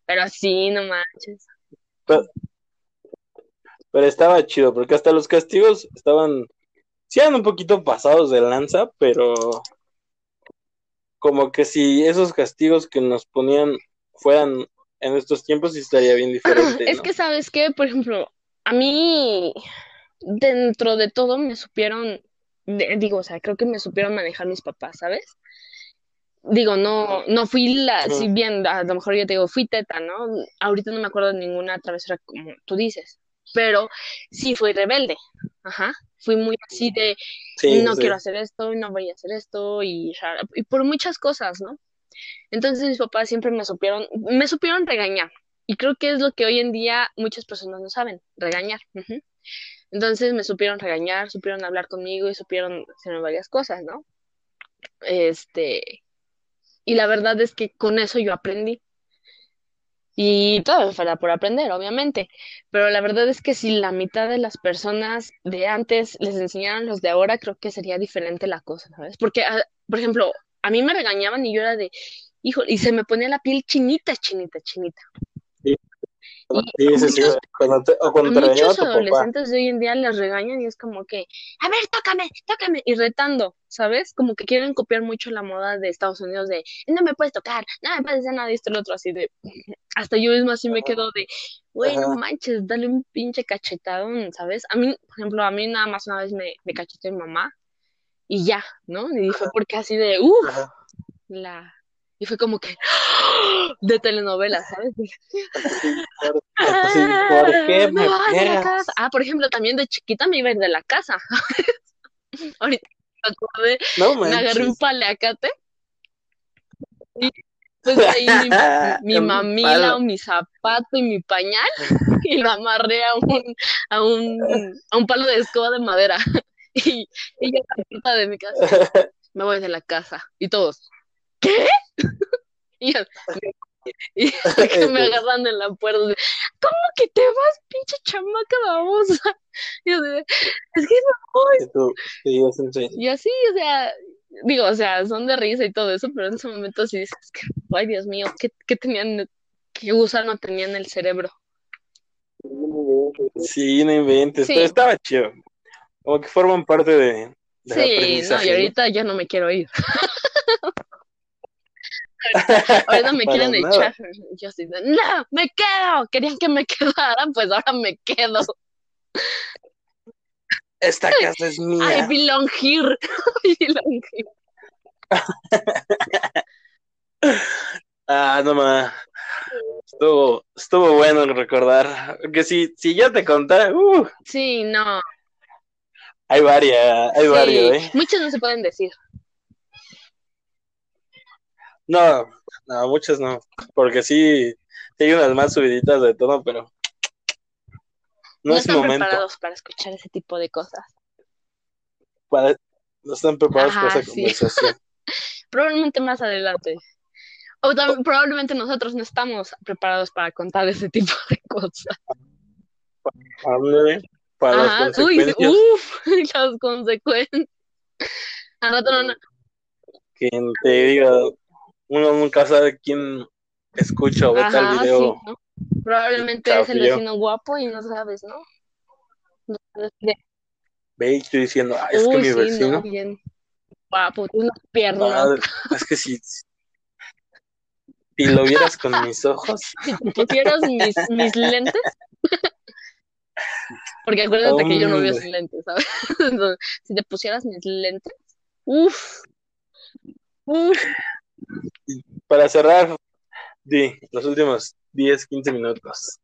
Pero sí, no manches. Pero estaba chido, porque hasta los castigos estaban, sí eran un poquito pasados de lanza, pero como que si esos castigos que nos ponían fueran en estos tiempos, sí estaría bien diferente, Es que, ¿sabes qué? Por ejemplo, a mí, dentro de todo, me supieron, digo, o sea, creo que me supieron manejar mis papás, ¿sabes? Digo, no, no fui la, si bien a lo mejor yo te digo, fui teta, ¿no? Ahorita no me acuerdo de ninguna travesura como tú dices, pero sí fui rebelde, ajá, fui muy así de, Sí, no sí. quiero hacer esto, no voy a hacer esto, y, y por muchas cosas, ¿no? Entonces mis papás siempre me supieron, me supieron regañar, y creo que es lo que hoy en día muchas personas no saben, regañar. Entonces me supieron regañar, supieron hablar conmigo y supieron hacerme varias cosas, ¿no? Este, y la verdad es que con eso yo aprendí. Y todo fuera por aprender, obviamente. Pero la verdad es que si la mitad de las personas de antes les enseñaran los de ahora, creo que sería diferente la cosa, ¿sabes? Porque, ah, por ejemplo, a mí me regañaban y yo era de, hijo, y se me ponía la piel chinita, chinita, chinita. Sí, Y sí, sí, sí. muchos, Cuando te, o cuando te muchos tu papá. adolescentes de hoy en día les regañan y es como que, a ver, tócame, tócame, y retando, ¿sabes? Como que quieren copiar mucho la moda de Estados Unidos de, no me puedes tocar, no me puedes hacer nada, y esto y lo otro, así de, hasta yo mismo así me quedo de, güey, no manches, dale un pinche cachetadón, ¿sabes? A mí, por ejemplo, a mí nada más una vez me, me cacheteó mi mamá y ya, ¿no? Y fue porque así de, uff, la... Y fue como que de telenovela, ¿sabes? Por- sí, ¿por qué "Ah, me no vas a la pegas? casa. Ah, por ejemplo, también de chiquita me iba a ir de la casa. Ahorita me acordé, No me agarré un paleacate y pues ahí mi, mamila o mi zapato y mi pañal y lo amarré a un, a un, a un palo de escoba de madera. Y, y yo la puerta de mi casa, me voy de la casa. Y todos, ¿qué? Y yo, y que me agarran en la puerta. de, ¿Cómo que te vas, pinche chamaca babosa? Y yo es que me voy. Y así, o sea, digo, o sea, son de risa y todo eso, pero en ese momento sí dices que, ay, Dios mío, ¿qué, qué tenían, qué gusano tenían en el cerebro? Sí, no inventes, Sí. pero estaba chido. Como que forman parte de, Sí, no, y ahorita ya no me quiero ir. Ahorita me quieren echar. Yo así no, me quedo. Querían que me quedara, pues ahora me quedo. Esta casa es I mía. belong here. I belong here. Ah, no más. Estuvo, estuvo bueno recordar. Que si, si yo te contara, uh, Sí, no. hay varias, hay sí, varios, ¿eh? Muchos no se pueden decir. No, no, muchas no. Porque sí, sí hay unas más subiditas de todo, pero no, No es están momento. preparados para escuchar ese tipo de cosas. Para- no están preparados para esa sí. conversación. Probablemente más adelante. O también, probablemente nosotros no estamos preparados para contar ese tipo de cosas. Háblale para las Ajá, uy, sí, consecuencias. uf, las consecuencias. Al rato no, no. Quien te diga, uno nunca sabe quién escucha o ve tal Ajá, video. sí, ¿no? Probablemente es el vecino guapo y no sabes, ¿no? No Ve estoy diciendo, "Ah, es que mi sí, vecino, no, bien guapo, tiene unas piernas. madre, es que si, si lo vieras con mis ojos, Si te pusieras mis, mis lentes, porque acuérdate que yo no veo sin lentes, ¿sabes? Entonces, si te pusieras mis lentes, uff, uff, para cerrar, di los últimos 10, 15 minutos.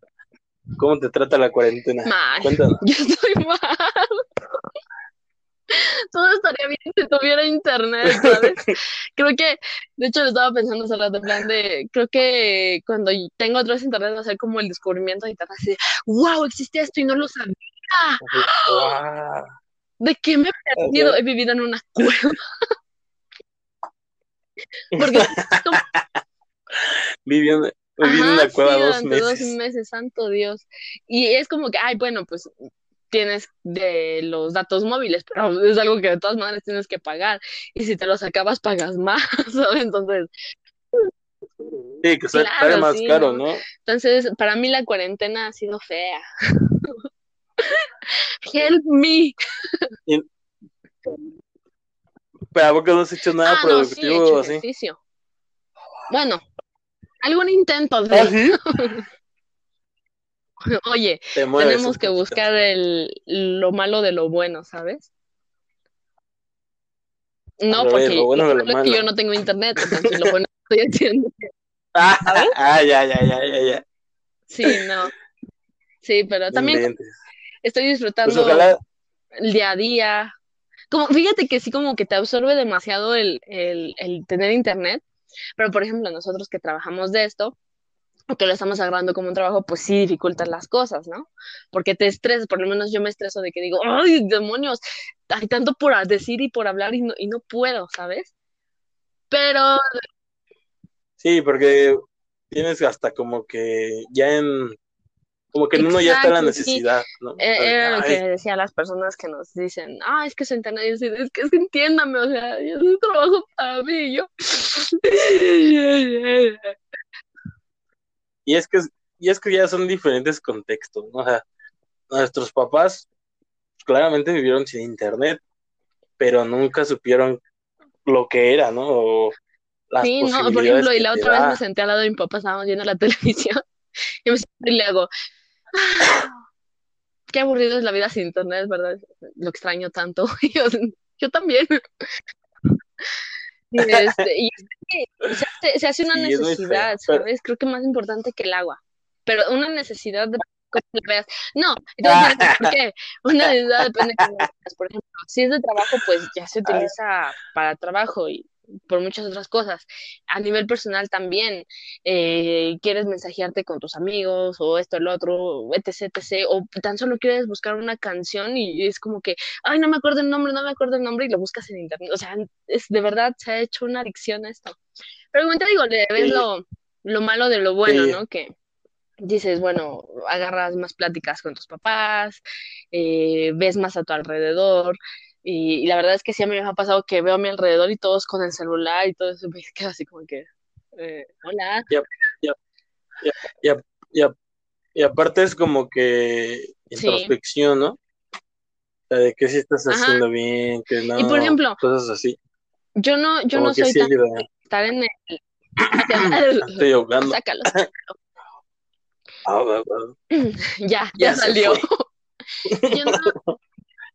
¿Cómo te trata la cuarentena? mal. Cuéntanos. Yo estoy mal. Todo estaría bien si tuviera internet, ¿sabes? Creo que, de hecho, lo estaba pensando hace rato, en plan de, creo que cuando tengo otra vez internet va a ser como el descubrimiento de internet, así de, wow, existe esto y no lo sabía. Guau. ¿De qué me he perdido? He vivido en una cueva. Porque como- Viví en, viví en una cueva sí, dos durante dos meses. meses, santo Dios. Y es como que, ay, bueno, pues tienes de los datos móviles, pero es algo que de todas maneras tienes que pagar. Y si te los acabas, pagas más, ¿sabes? Entonces, Sí, que Claro, sale más sí, caro, ¿no? ¿no? entonces, para mí la cuarentena ha sido fea. Help me. Pero ¿a poco no has hecho nada Ah, no, sí, he productivo hecho así? ejercicio. Bueno, algún intento de, ¿Ah, sí? oye, tenemos que buscar el, lo malo de lo bueno, ¿sabes? No, porque lo bueno de lo malo es que malo. yo no tengo internet, entonces lo bueno que estoy haciendo. Ah, ah, ya, ya, ya, ya, ya. Sí, no. Sí, pero también inventes. estoy Pues disfrutando ojalá, el día a día. Como, fíjate que sí, como que te absorbe demasiado el, el, el tener internet, pero por ejemplo, nosotros que trabajamos de esto, o que lo estamos agarrando como un trabajo, pues sí dificultan las cosas, ¿no? Porque te estresas, por lo menos yo me estreso de que digo, ¡ay, demonios! Hay tanto por decir y por hablar y no, y no puedo, ¿sabes? Pero sí, porque tienes hasta como que ya en, como que en uno ya está la sí. necesidad, ¿no? Eh, Era lo que decía a las personas que nos dicen, ah, es que su internet, es que, es que entiéndame, o sea, es un trabajo para mí, y yo. Y es que, y es que ya son diferentes contextos, ¿no? O sea, nuestros papás claramente vivieron sin internet, pero nunca supieron lo que era, ¿no? O las Sí, no, por ejemplo, y la otra vez me senté al lado de mi papá, estábamos viendo la televisión, y me siento y le hago, "Ah, qué aburrido es la vida sin internet, ¿verdad? Lo extraño tanto. Yo, yo también. Y, este, y se hace, se hace una Sí, necesidad, pero- ¿sabes? Creo que más importante que el agua. Pero una necesidad de veas. No, y te voy a decir por qué. Una necesidad depende de cómo veas. Por ejemplo, si es de trabajo, pues ya se utiliza para trabajo y por muchas otras cosas. A nivel personal también, eh, quieres mensajearte con tus amigos o esto, el otro, etc, etc, o tan solo quieres buscar una canción y es como que, ay, no me acuerdo el nombre, no me acuerdo el nombre y lo buscas en internet. O sea, es de verdad se ha hecho una adicción a esto. Pero como te digo, le ves lo, lo malo de lo bueno, Sí. ¿no? Que dices, bueno, agarras más pláticas con tus papás, eh, ves más a tu alrededor. Y, y la verdad es que sí a mí me ha pasado que veo a mi alrededor y todos con el celular y todo eso, me quedo así como que, eh, hola. Y, a- y a- y aparte es como que Sí. introspección, ¿no? Sea, de que si estás Ajá. haciendo bien, que no, Y por ejemplo, cosas así. Yo no, yo Como no soy sí tan estar en el... Estoy ahogando. Sácalo. Ah. Ya, Ya ya salió. Yo no,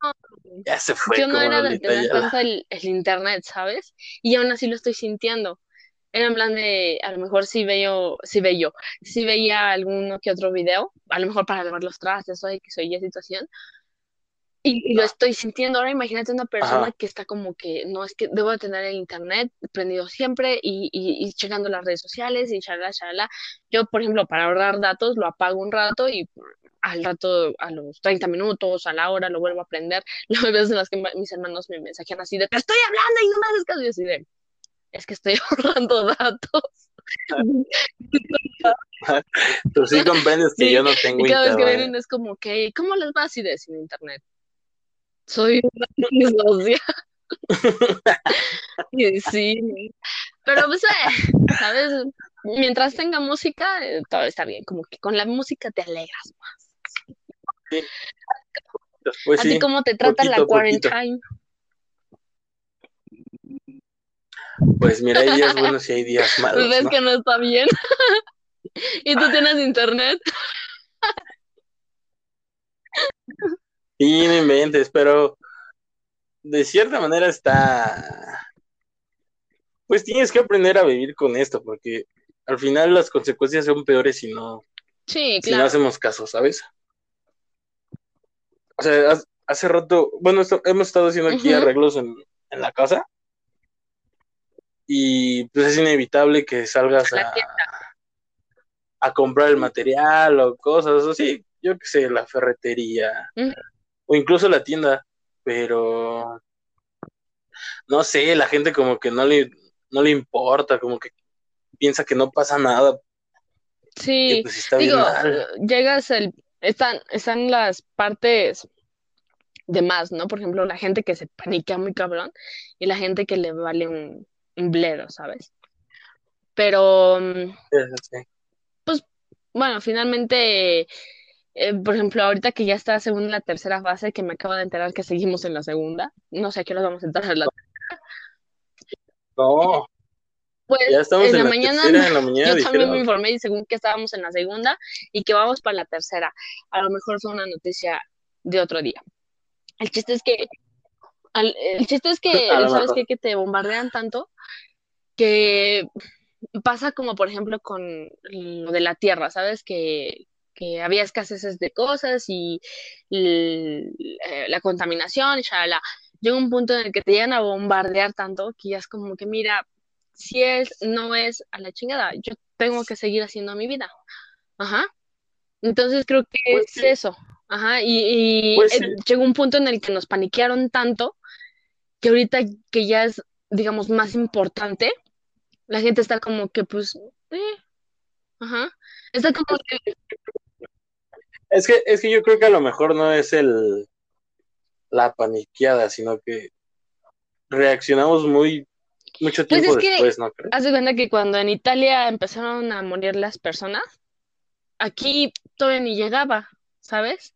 Ya se fue yo no era de tener tanto el, el internet, ¿sabes? Y aún así lo estoy sintiendo. Era en plan de, a lo mejor sí veo, sí veo, sí veía alguno que otro video, a lo mejor para lavar los trastes o X o Y situación, y, y lo estoy sintiendo. Ahora imagínate una persona Ajá. que está como que, no, es que debo de tener el internet prendido siempre y, y, y checando las redes sociales y chalala, chalala. Yo, por ejemplo, para ahorrar datos, lo apago un rato y al rato, a los 30 minutos, a la hora, lo vuelvo a prender. Las veces en las que mis hermanos me mensajean así de, te estoy hablando y no me haces caso. Y así de, es que estoy ahorrando datos. Tú sí comprendes que Sí, yo no tengo Y cada vez que vienen es como que, ¿cómo les va así de sin internet? Soy una. Y sí, pero pues, eh, ¿sabes? Mientras tenga música, eh, todo está bien. Como que con la música te alegras más. Después Así sí, como te trata la poquito. quarantine. pues mira, hay días buenos y hay días Pues malos, ves ¿no? que no está bien. Y tú tienes internet. Sí, no inventes, pero de cierta manera está... Pues tienes que aprender a vivir con esto, porque al final las consecuencias son peores si no, Sí, si no claro. hacemos caso, ¿sabes? O sea, hace rato, bueno, esto- hemos estado haciendo aquí arreglos en, en la casa. Y pues es inevitable que salgas a, a comprar el material o cosas así, yo qué sé, la ferretería o incluso la tienda, pero no sé, la gente como que no le, no le importa, como que piensa que no pasa nada, Sí, pues está digo, llegas el, están, están las partes de más, ¿no? Por ejemplo, la gente que se paniquea muy cabrón y la gente que le vale un, un bledo, ¿sabes? Pero, mm, Sí. bueno, finalmente, eh, por ejemplo, ahorita que ya está según la tercera fase, que me acabo de enterar que seguimos en la segunda, no sé a qué hora vamos a entrar a la No, Pues ya estamos en en la la mañana tercera, en la mañana yo también me dijeron. informé y según que estábamos en la segunda y que vamos para la tercera. A lo mejor fue una noticia de otro día. El chiste es que, al- el chiste es que, ¿sabes qué? Que te bombardean tanto que pasa como por ejemplo con lo de la tierra, ¿sabes? Que, que había escaseces de cosas y eh, la contaminación y shalala. Llega un punto en el que te llegan a bombardear tanto que ya es como que, mira, si es, no es a la chingada, yo tengo que seguir haciendo mi vida. Ajá. Entonces creo que Pues es sí. eso. Ajá. Y, y, Pues eh, sí. llegó un punto en el que nos paniquearon tanto que ahorita que ya es, digamos, más importante, la gente está como que, pues, eh, ajá. Está como que, Es que, es que yo creo que a lo mejor no es el la paniqueada, sino que reaccionamos muy mucho Pues tiempo es que- después, ¿no crees? haz de cuenta que cuando en Italia empezaron a morir las personas, aquí todavía ni llegaba, ¿sabes?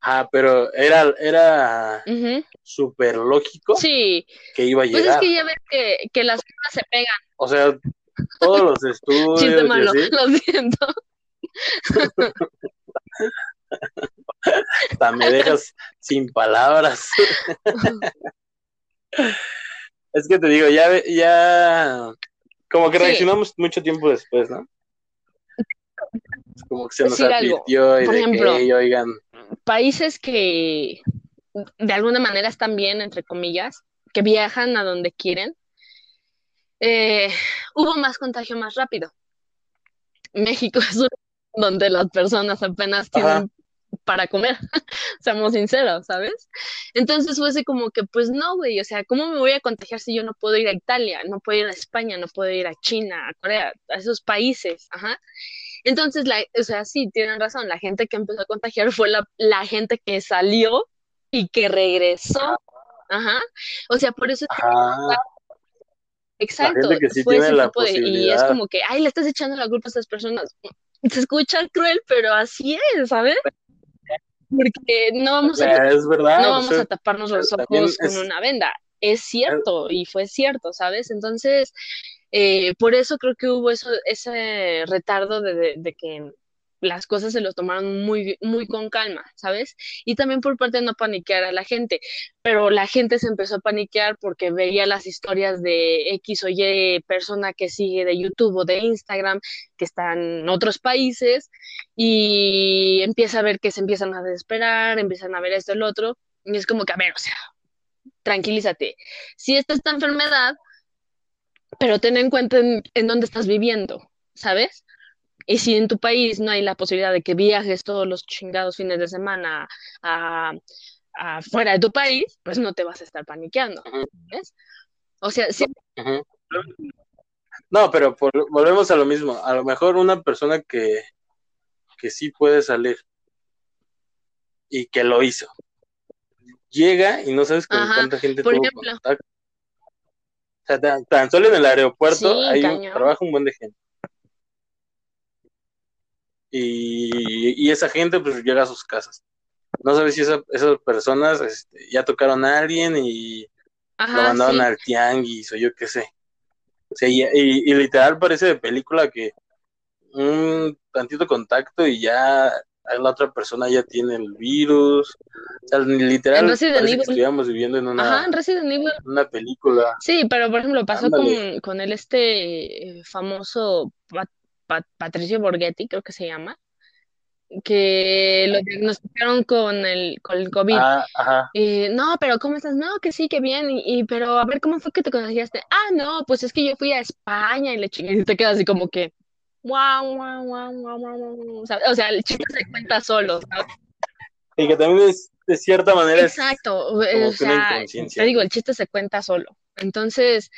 Ah, pero era, era Ujú. súper lógico Sí, que iba a pues es llegar. que ya ves que, que las cosas se pegan. O sea, todos los estudios Chiste y malo, así, lo siento. hasta me dejas sin palabras. Es que te digo, ya, ya, como que Sí. reaccionamos mucho tiempo después, ¿no? Como que se nos Decir algo. advirtió y Por de ejemplo, que, "Ey, oigan, Países que de alguna manera están bien, entre comillas, que viajan a donde quieren, eh, hubo más contagio más rápido. México es donde las personas apenas tienen Ajá. Para comer, seamos sinceros, ¿sabes? Entonces fue así como que, pues no, güey, o sea, ¿cómo me voy a contagiar si yo no puedo ir a Italia, no puedo ir a España, no puedo ir a China, a Corea, a esos países? Ajá. Entonces, la, o sea, sí, tienen razón, la gente que empezó a contagiar fue la, la gente que salió y que regresó. Ajá. O sea, por eso ajá, Exacto, gente que sí fue ese la tipo de, y es como que, ay, le estás echando la culpa a estas personas. Se escucha cruel, pero así es, ¿sabes? Porque no vamos a, es verdad, no o vamos sea, a taparnos los ojos con una venda. Es cierto, y fue cierto, ¿sabes? Entonces, eh, por eso creo que hubo eso, ese retardo de, de- de que las cosas se los tomaron muy, muy con calma, ¿sabes? Y también por parte de no paniquear a la gente, pero la gente se empezó a paniquear porque veía las historias de X o Y persona que sigue de YouTube o de Instagram, que están en otros países, y empieza a ver que se empiezan a desesperar, empiezan a ver esto el otro, y es como que, a ver, o sea, tranquilízate. Si esta es esta enfermedad, pero ten en cuenta en, en dónde estás viviendo, ¿sabes? Y si en tu país no hay la posibilidad de que viajes todos los chingados fines de semana a, a fuera de tu país, pues no te vas a estar paniqueando. ¿ves? O sea, sí. No, pero volvemos a lo mismo. A lo mejor una persona que, que sí puede salir y que lo hizo. Llega y no sabes con cuánta gente tuvo contacto. O sea, tan, solo en el aeropuerto hay un, trabaja un buen de gente. Y, y, esa gente pues llega a sus casas. No sabes si esas personas este, ya tocaron a alguien y lo mandaron al tianguis o yo qué sé. y, literal parece de película que un tantito contacto y ya la otra persona ya tiene el virus. O sea, literal, parece que estuviéramos viviendo en una, Ajá, en una película. Sí, pero por ejemplo, pasó con, con el este famoso Patricio Borghetti, creo que se llama, que lo diagnosticaron con el, con el COVID. Ah, y, no, pero ¿cómo estás? No, que sí, que bien. Y, pero a ver, ¿cómo fue que te conociste? Ah, no, pues es que yo fui a España y le chingué. Y te quedas así como que, wow, wow, wow, wow, wow. O sea, o sea el chiste se cuenta solo, ¿sabes? Y que también es, de cierta manera. Exacto. o sea, te digo, el chiste se cuenta solo. Entonces,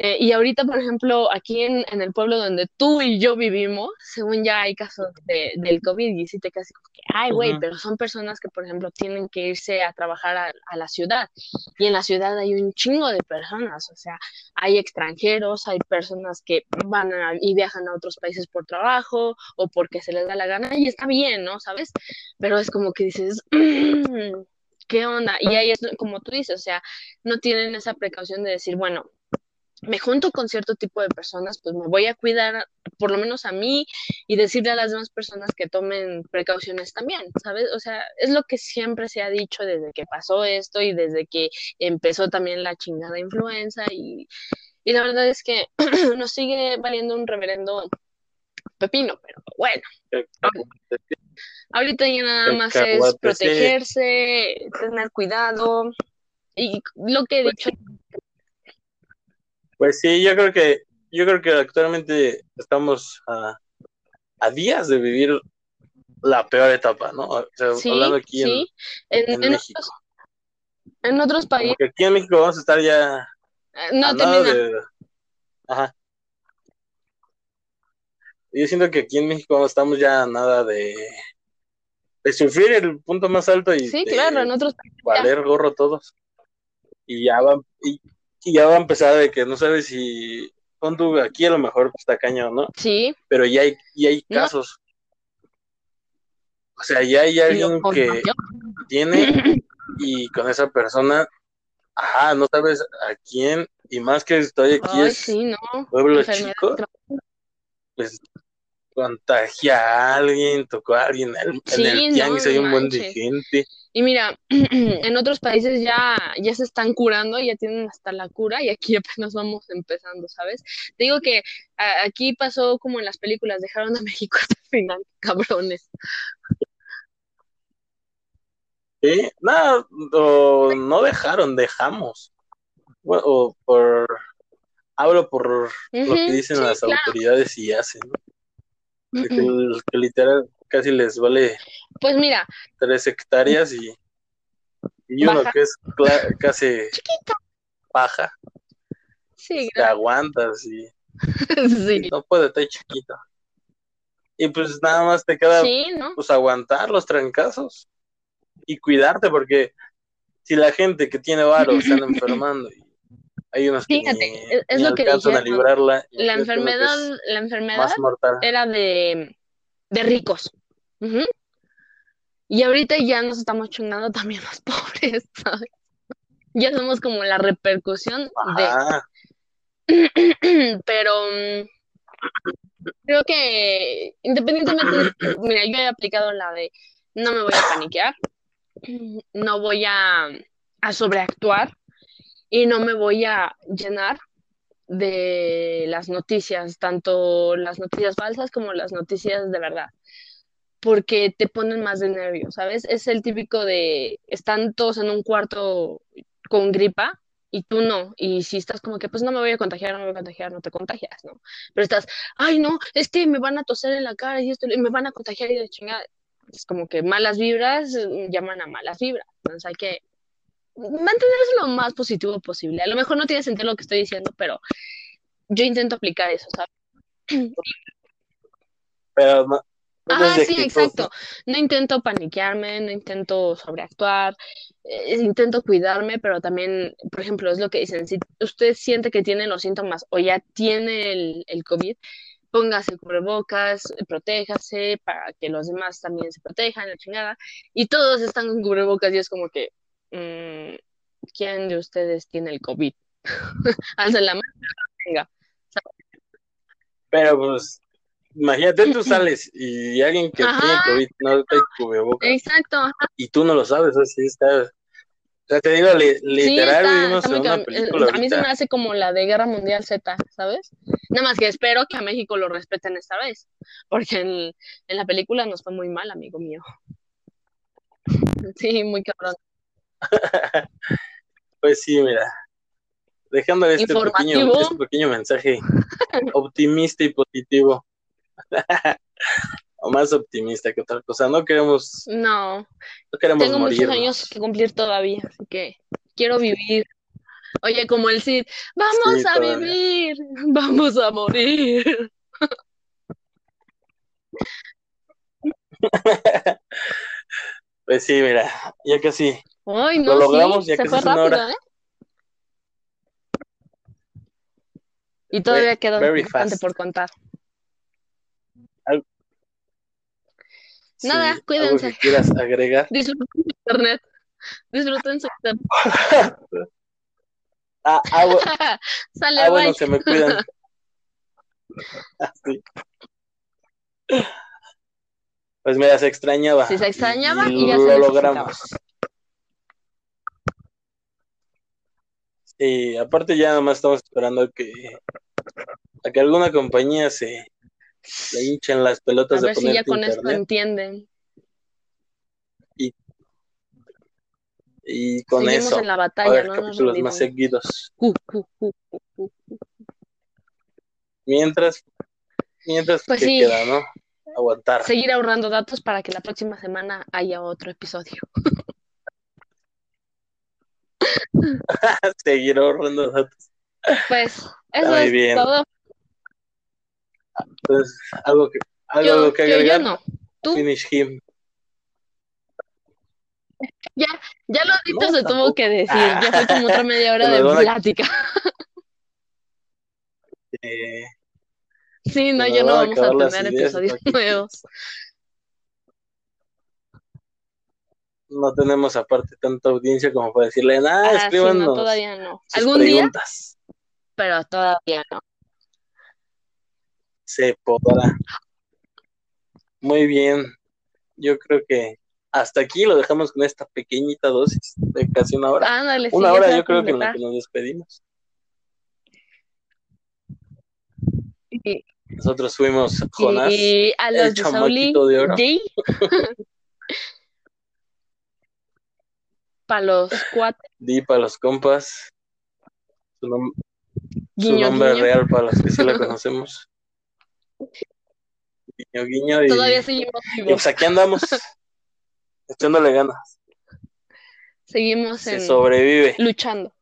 eh, y ahorita, por ejemplo, aquí en, en, el pueblo donde tú y yo vivimos, según ya hay casos de, del COVID y sí te casi como que, ay, güey, pero son personas que, por ejemplo, tienen que irse a trabajar a, a, la ciudad. Y en la ciudad hay un chingo de personas, o sea, hay extranjeros, hay personas que van y viajan a otros países por trabajo o porque se les da la gana y está bien, ¿no? ¿Sabes? Pero es como que dices, ¿qué onda? Y ahí es como tú dices, o sea, no tienen esa precaución de decir, bueno, me junto con cierto tipo de personas, pues me voy a cuidar, por lo menos a mí, y decirle a las demás personas que tomen precauciones también, ¿sabes? O sea, es lo que siempre se ha dicho desde que pasó esto y desde que empezó también la chingada influenza y, y la verdad es que nos sigue valiendo un reverendo pepino, pero bueno. Ahorita ya nada más es protegerse, tener cuidado y lo que he pues dicho pues sí, yo creo que, yo creo que actualmente estamos a, a días de vivir la peor etapa, ¿no? O sea, hablando aquí en, en, México. Otros, en otros países. Porque aquí en México vamos a estar ya. Eh, no termina. De... Ajá. Yo siento que aquí en México estamos ya nada de, de sufrir el punto más alto y sí, claro, en otros países valer gorro todos. Y ya van, y, y ya va a empezar de que no sabes si con tu aquí a lo mejor está cañón, ¿no? Sí. Pero ya hay, ya hay casos. O sea, ya hay alguien que tiene y con esa persona, ajá, no sabes a quién, y más que estoy aquí es pueblo chico, pues contagia a alguien, tocó a alguien en el tianguis hay un buen de gente. Y mira, en otros países ya, ya se están curando, ya tienen hasta la cura y aquí apenas vamos empezando, ¿sabes? Te digo que aquí pasó como en las películas, dejaron a México hasta el final, cabrones. Sí, no, no dejaron, dejamos. Bueno, por hablo por lo que dicen las autoridades y hacen, ¿no? que, literal casi les vale pues mira. tres hectáreas y, y uno que es casi paja sí, te aguantas y, sí. no puede estar chiquito. Y pues nada más te queda pues aguantar los trancazos y cuidarte porque si la gente que tiene varo se anda enfermando y hay unos que Fíjate, es lo que a librarla. La enfermedad, la enfermedad era de, de ricos. Y ahorita ya nos estamos chingando también los pobres, ¿sabes? Ya somos como la repercusión de. Pero mm, creo que independientemente, mira, yo he aplicado la de no me voy a paniquear, no voy a, a sobreactuar, y no me voy a llenar de las noticias, tanto las noticias falsas como las noticias de verdad, porque te ponen más de nervios, ¿sabes? Es el típico de están todos en un cuarto con gripa y tú no, y si estás como que pues no me voy a contagiar, no me voy a contagiar, no te contagias, ¿no? Pero estás, ay no, es que me van a toser en la cara y esto, y me van a contagiar y de chingada. Es como que malas vibras llaman a malas vibras, entonces hay que mantenerse lo más positivo posible. A lo mejor no tiene sentido lo que estoy diciendo, pero yo intento aplicar eso, ¿sabes? Pero no, no de sí, actitud. exacto. No intento paniquearme, no intento sobreactuar, eh, intento cuidarme, pero también, por ejemplo, es lo que dicen, si usted siente que tiene los síntomas o ya tiene el, el COVID, póngase cubrebocas, protéjase para que los demás también se protejan, la chingada. Y todos están con cubrebocas y es como que, mm, ¿quién de ustedes tiene el COVID? Alza la mano, venga. Pero pues, imagínate, tú sales y alguien que Ajá. tiene COVID no trae cubrebocas Exacto, ajá. y tú no lo sabes, así está. O sea, te digo, li- Sí, literal, está, una película Eh, A mí se me hace como la de Guerra Mundial Z, ¿sabes? Nada más que espero que a México lo respeten esta vez, porque en, en la película nos fue muy mal, amigo mío. Sí, muy cabrón. Pues sí, mira, dejando este pequeño, este pequeño mensaje optimista y positivo. O más optimista que otra cosa. No queremos, No, no queremos tengo muchos años que cumplir todavía, así que quiero vivir. Oye, como el Cid, vamos Sí, a todavía. vivir, vamos a morir. Pues sí, mira, ya casi. Ay, Lo no, logramos, sí, ya se fue rápido, hora. ¿eh? Y todavía very bastante fast. por contar. Sí, Nada, algo cuídense. que quieras agregar. Disfruten su internet. Disfruten su internet. Ah, ah, bu- Sale, ah, bueno, se me cuidan. Sí. Pues mira, se extrañaba. Si se extrañaba y, y ya lo se logramos. Y aparte ya nomás estamos esperando que a que alguna compañía se le hinchen las A pelotas de ver si ya con esto internet entienden. y con Seguimos eso en la a batalla, ver no capítulos más seguidos. Uh, uh, uh, uh, uh. Mientras, mientras Pues ¿qué sí. queda, no? Aguantar. Seguir ahorrando datos para que la próxima semana haya otro episodio. Seguir ahorrando datos. Pues eso muy es bien. todo. Entonces, algo que, algo Yo, que yo, yo agregar. no. Tú, Finish him. ya lo dicho No, se tuvo que decir. Ya fue como otra media hora de plática. Eh, Sí, no, ya no vamos a tener episodios nuevos. no tenemos aparte tanta audiencia como para decirle, ah, Ah, sí, no, escríbanos todavía no. sus Algún día, preguntas. pero todavía no. Se podrá. Muy bien. Yo creo que hasta aquí lo dejamos con esta pequeñita dosis de casi una hora. Ándale, sí, una hora yo creo que en la que nos despedimos. Nosotros fuimos Jonás. y a el los de Sauli, de oro. Para los cuatro, Di para los compas. Su, nom- su guiño, nombre guiño. real para los que sí la conocemos. Guiño, guiño. Y, Todavía seguimos y vivos. pues aquí andamos. Echándole ganas. Seguimos Se en, sobrevive. luchando.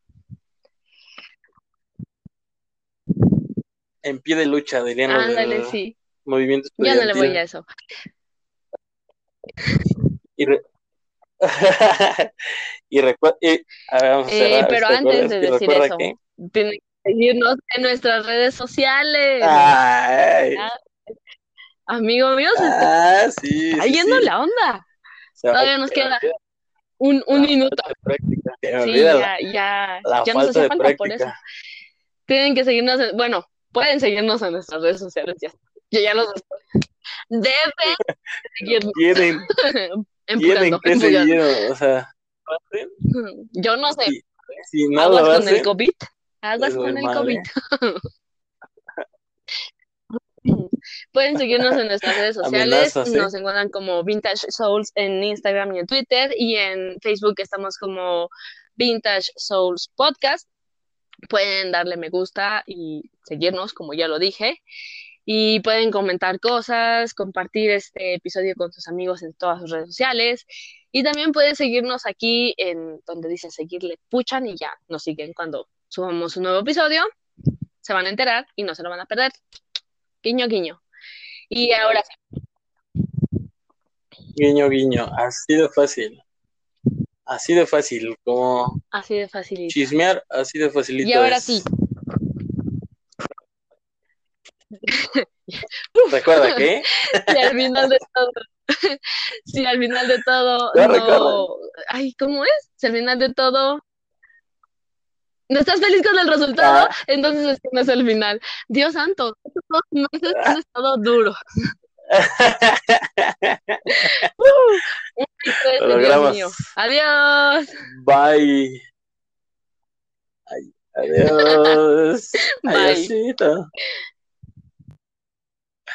En pie de lucha, dirían los Ándale, sí. movimiento Ya no le voy a eso. Y, re- y recuerda. A ver, vamos a Eh, pero ¿te antes de decir eso, que- tienen que seguirnos en nuestras redes sociales. Ay, Ah, Amigo mío, se ah, sí. sí, está yendo sí. la onda. Se Todavía nos queda un, un la minuto. Sí, ya, ya, la ya nos hacía falta por eso. Tienen que seguirnos, en- bueno, pueden seguirnos en nuestras redes sociales. Ya, yo ya los deben seguirnos. Tienen, tienen que seguir, o sea, Yo no sé, si, si aguas con el COVID. Aguas con el COVID. Pueden seguirnos en nuestras redes sociales. Amenazas, ¿eh? Nos encuentran como Vintage Souls en Instagram y en Twitter. Y en Facebook estamos como Vintage Souls Podcast. Pueden darle me gusta y seguirnos, como ya lo dije. Y pueden comentar cosas, compartir este episodio con sus amigos en todas sus redes sociales. Y también pueden seguirnos aquí en donde dice seguirle puchan y ya nos siguen cuando subamos un nuevo episodio. se van a enterar y no se lo van a perder. Guiño, guiño. Y ahora sí. Guiño, guiño. Así de fácil. Así de fácil, como Así de fácil. chismear, así de facilito. Y ahora es. sí. Recuerda que Si al final de todo, si al final de todo No no, ay, ¿cómo es? Si al final de todo no estás feliz con el resultado, Ah. entonces es que no es el final. Dios santo, estos dos meses han estado duros. Uh, Dios mío. Adiós. Bye. Ay, adiós. Bye. Adiósito.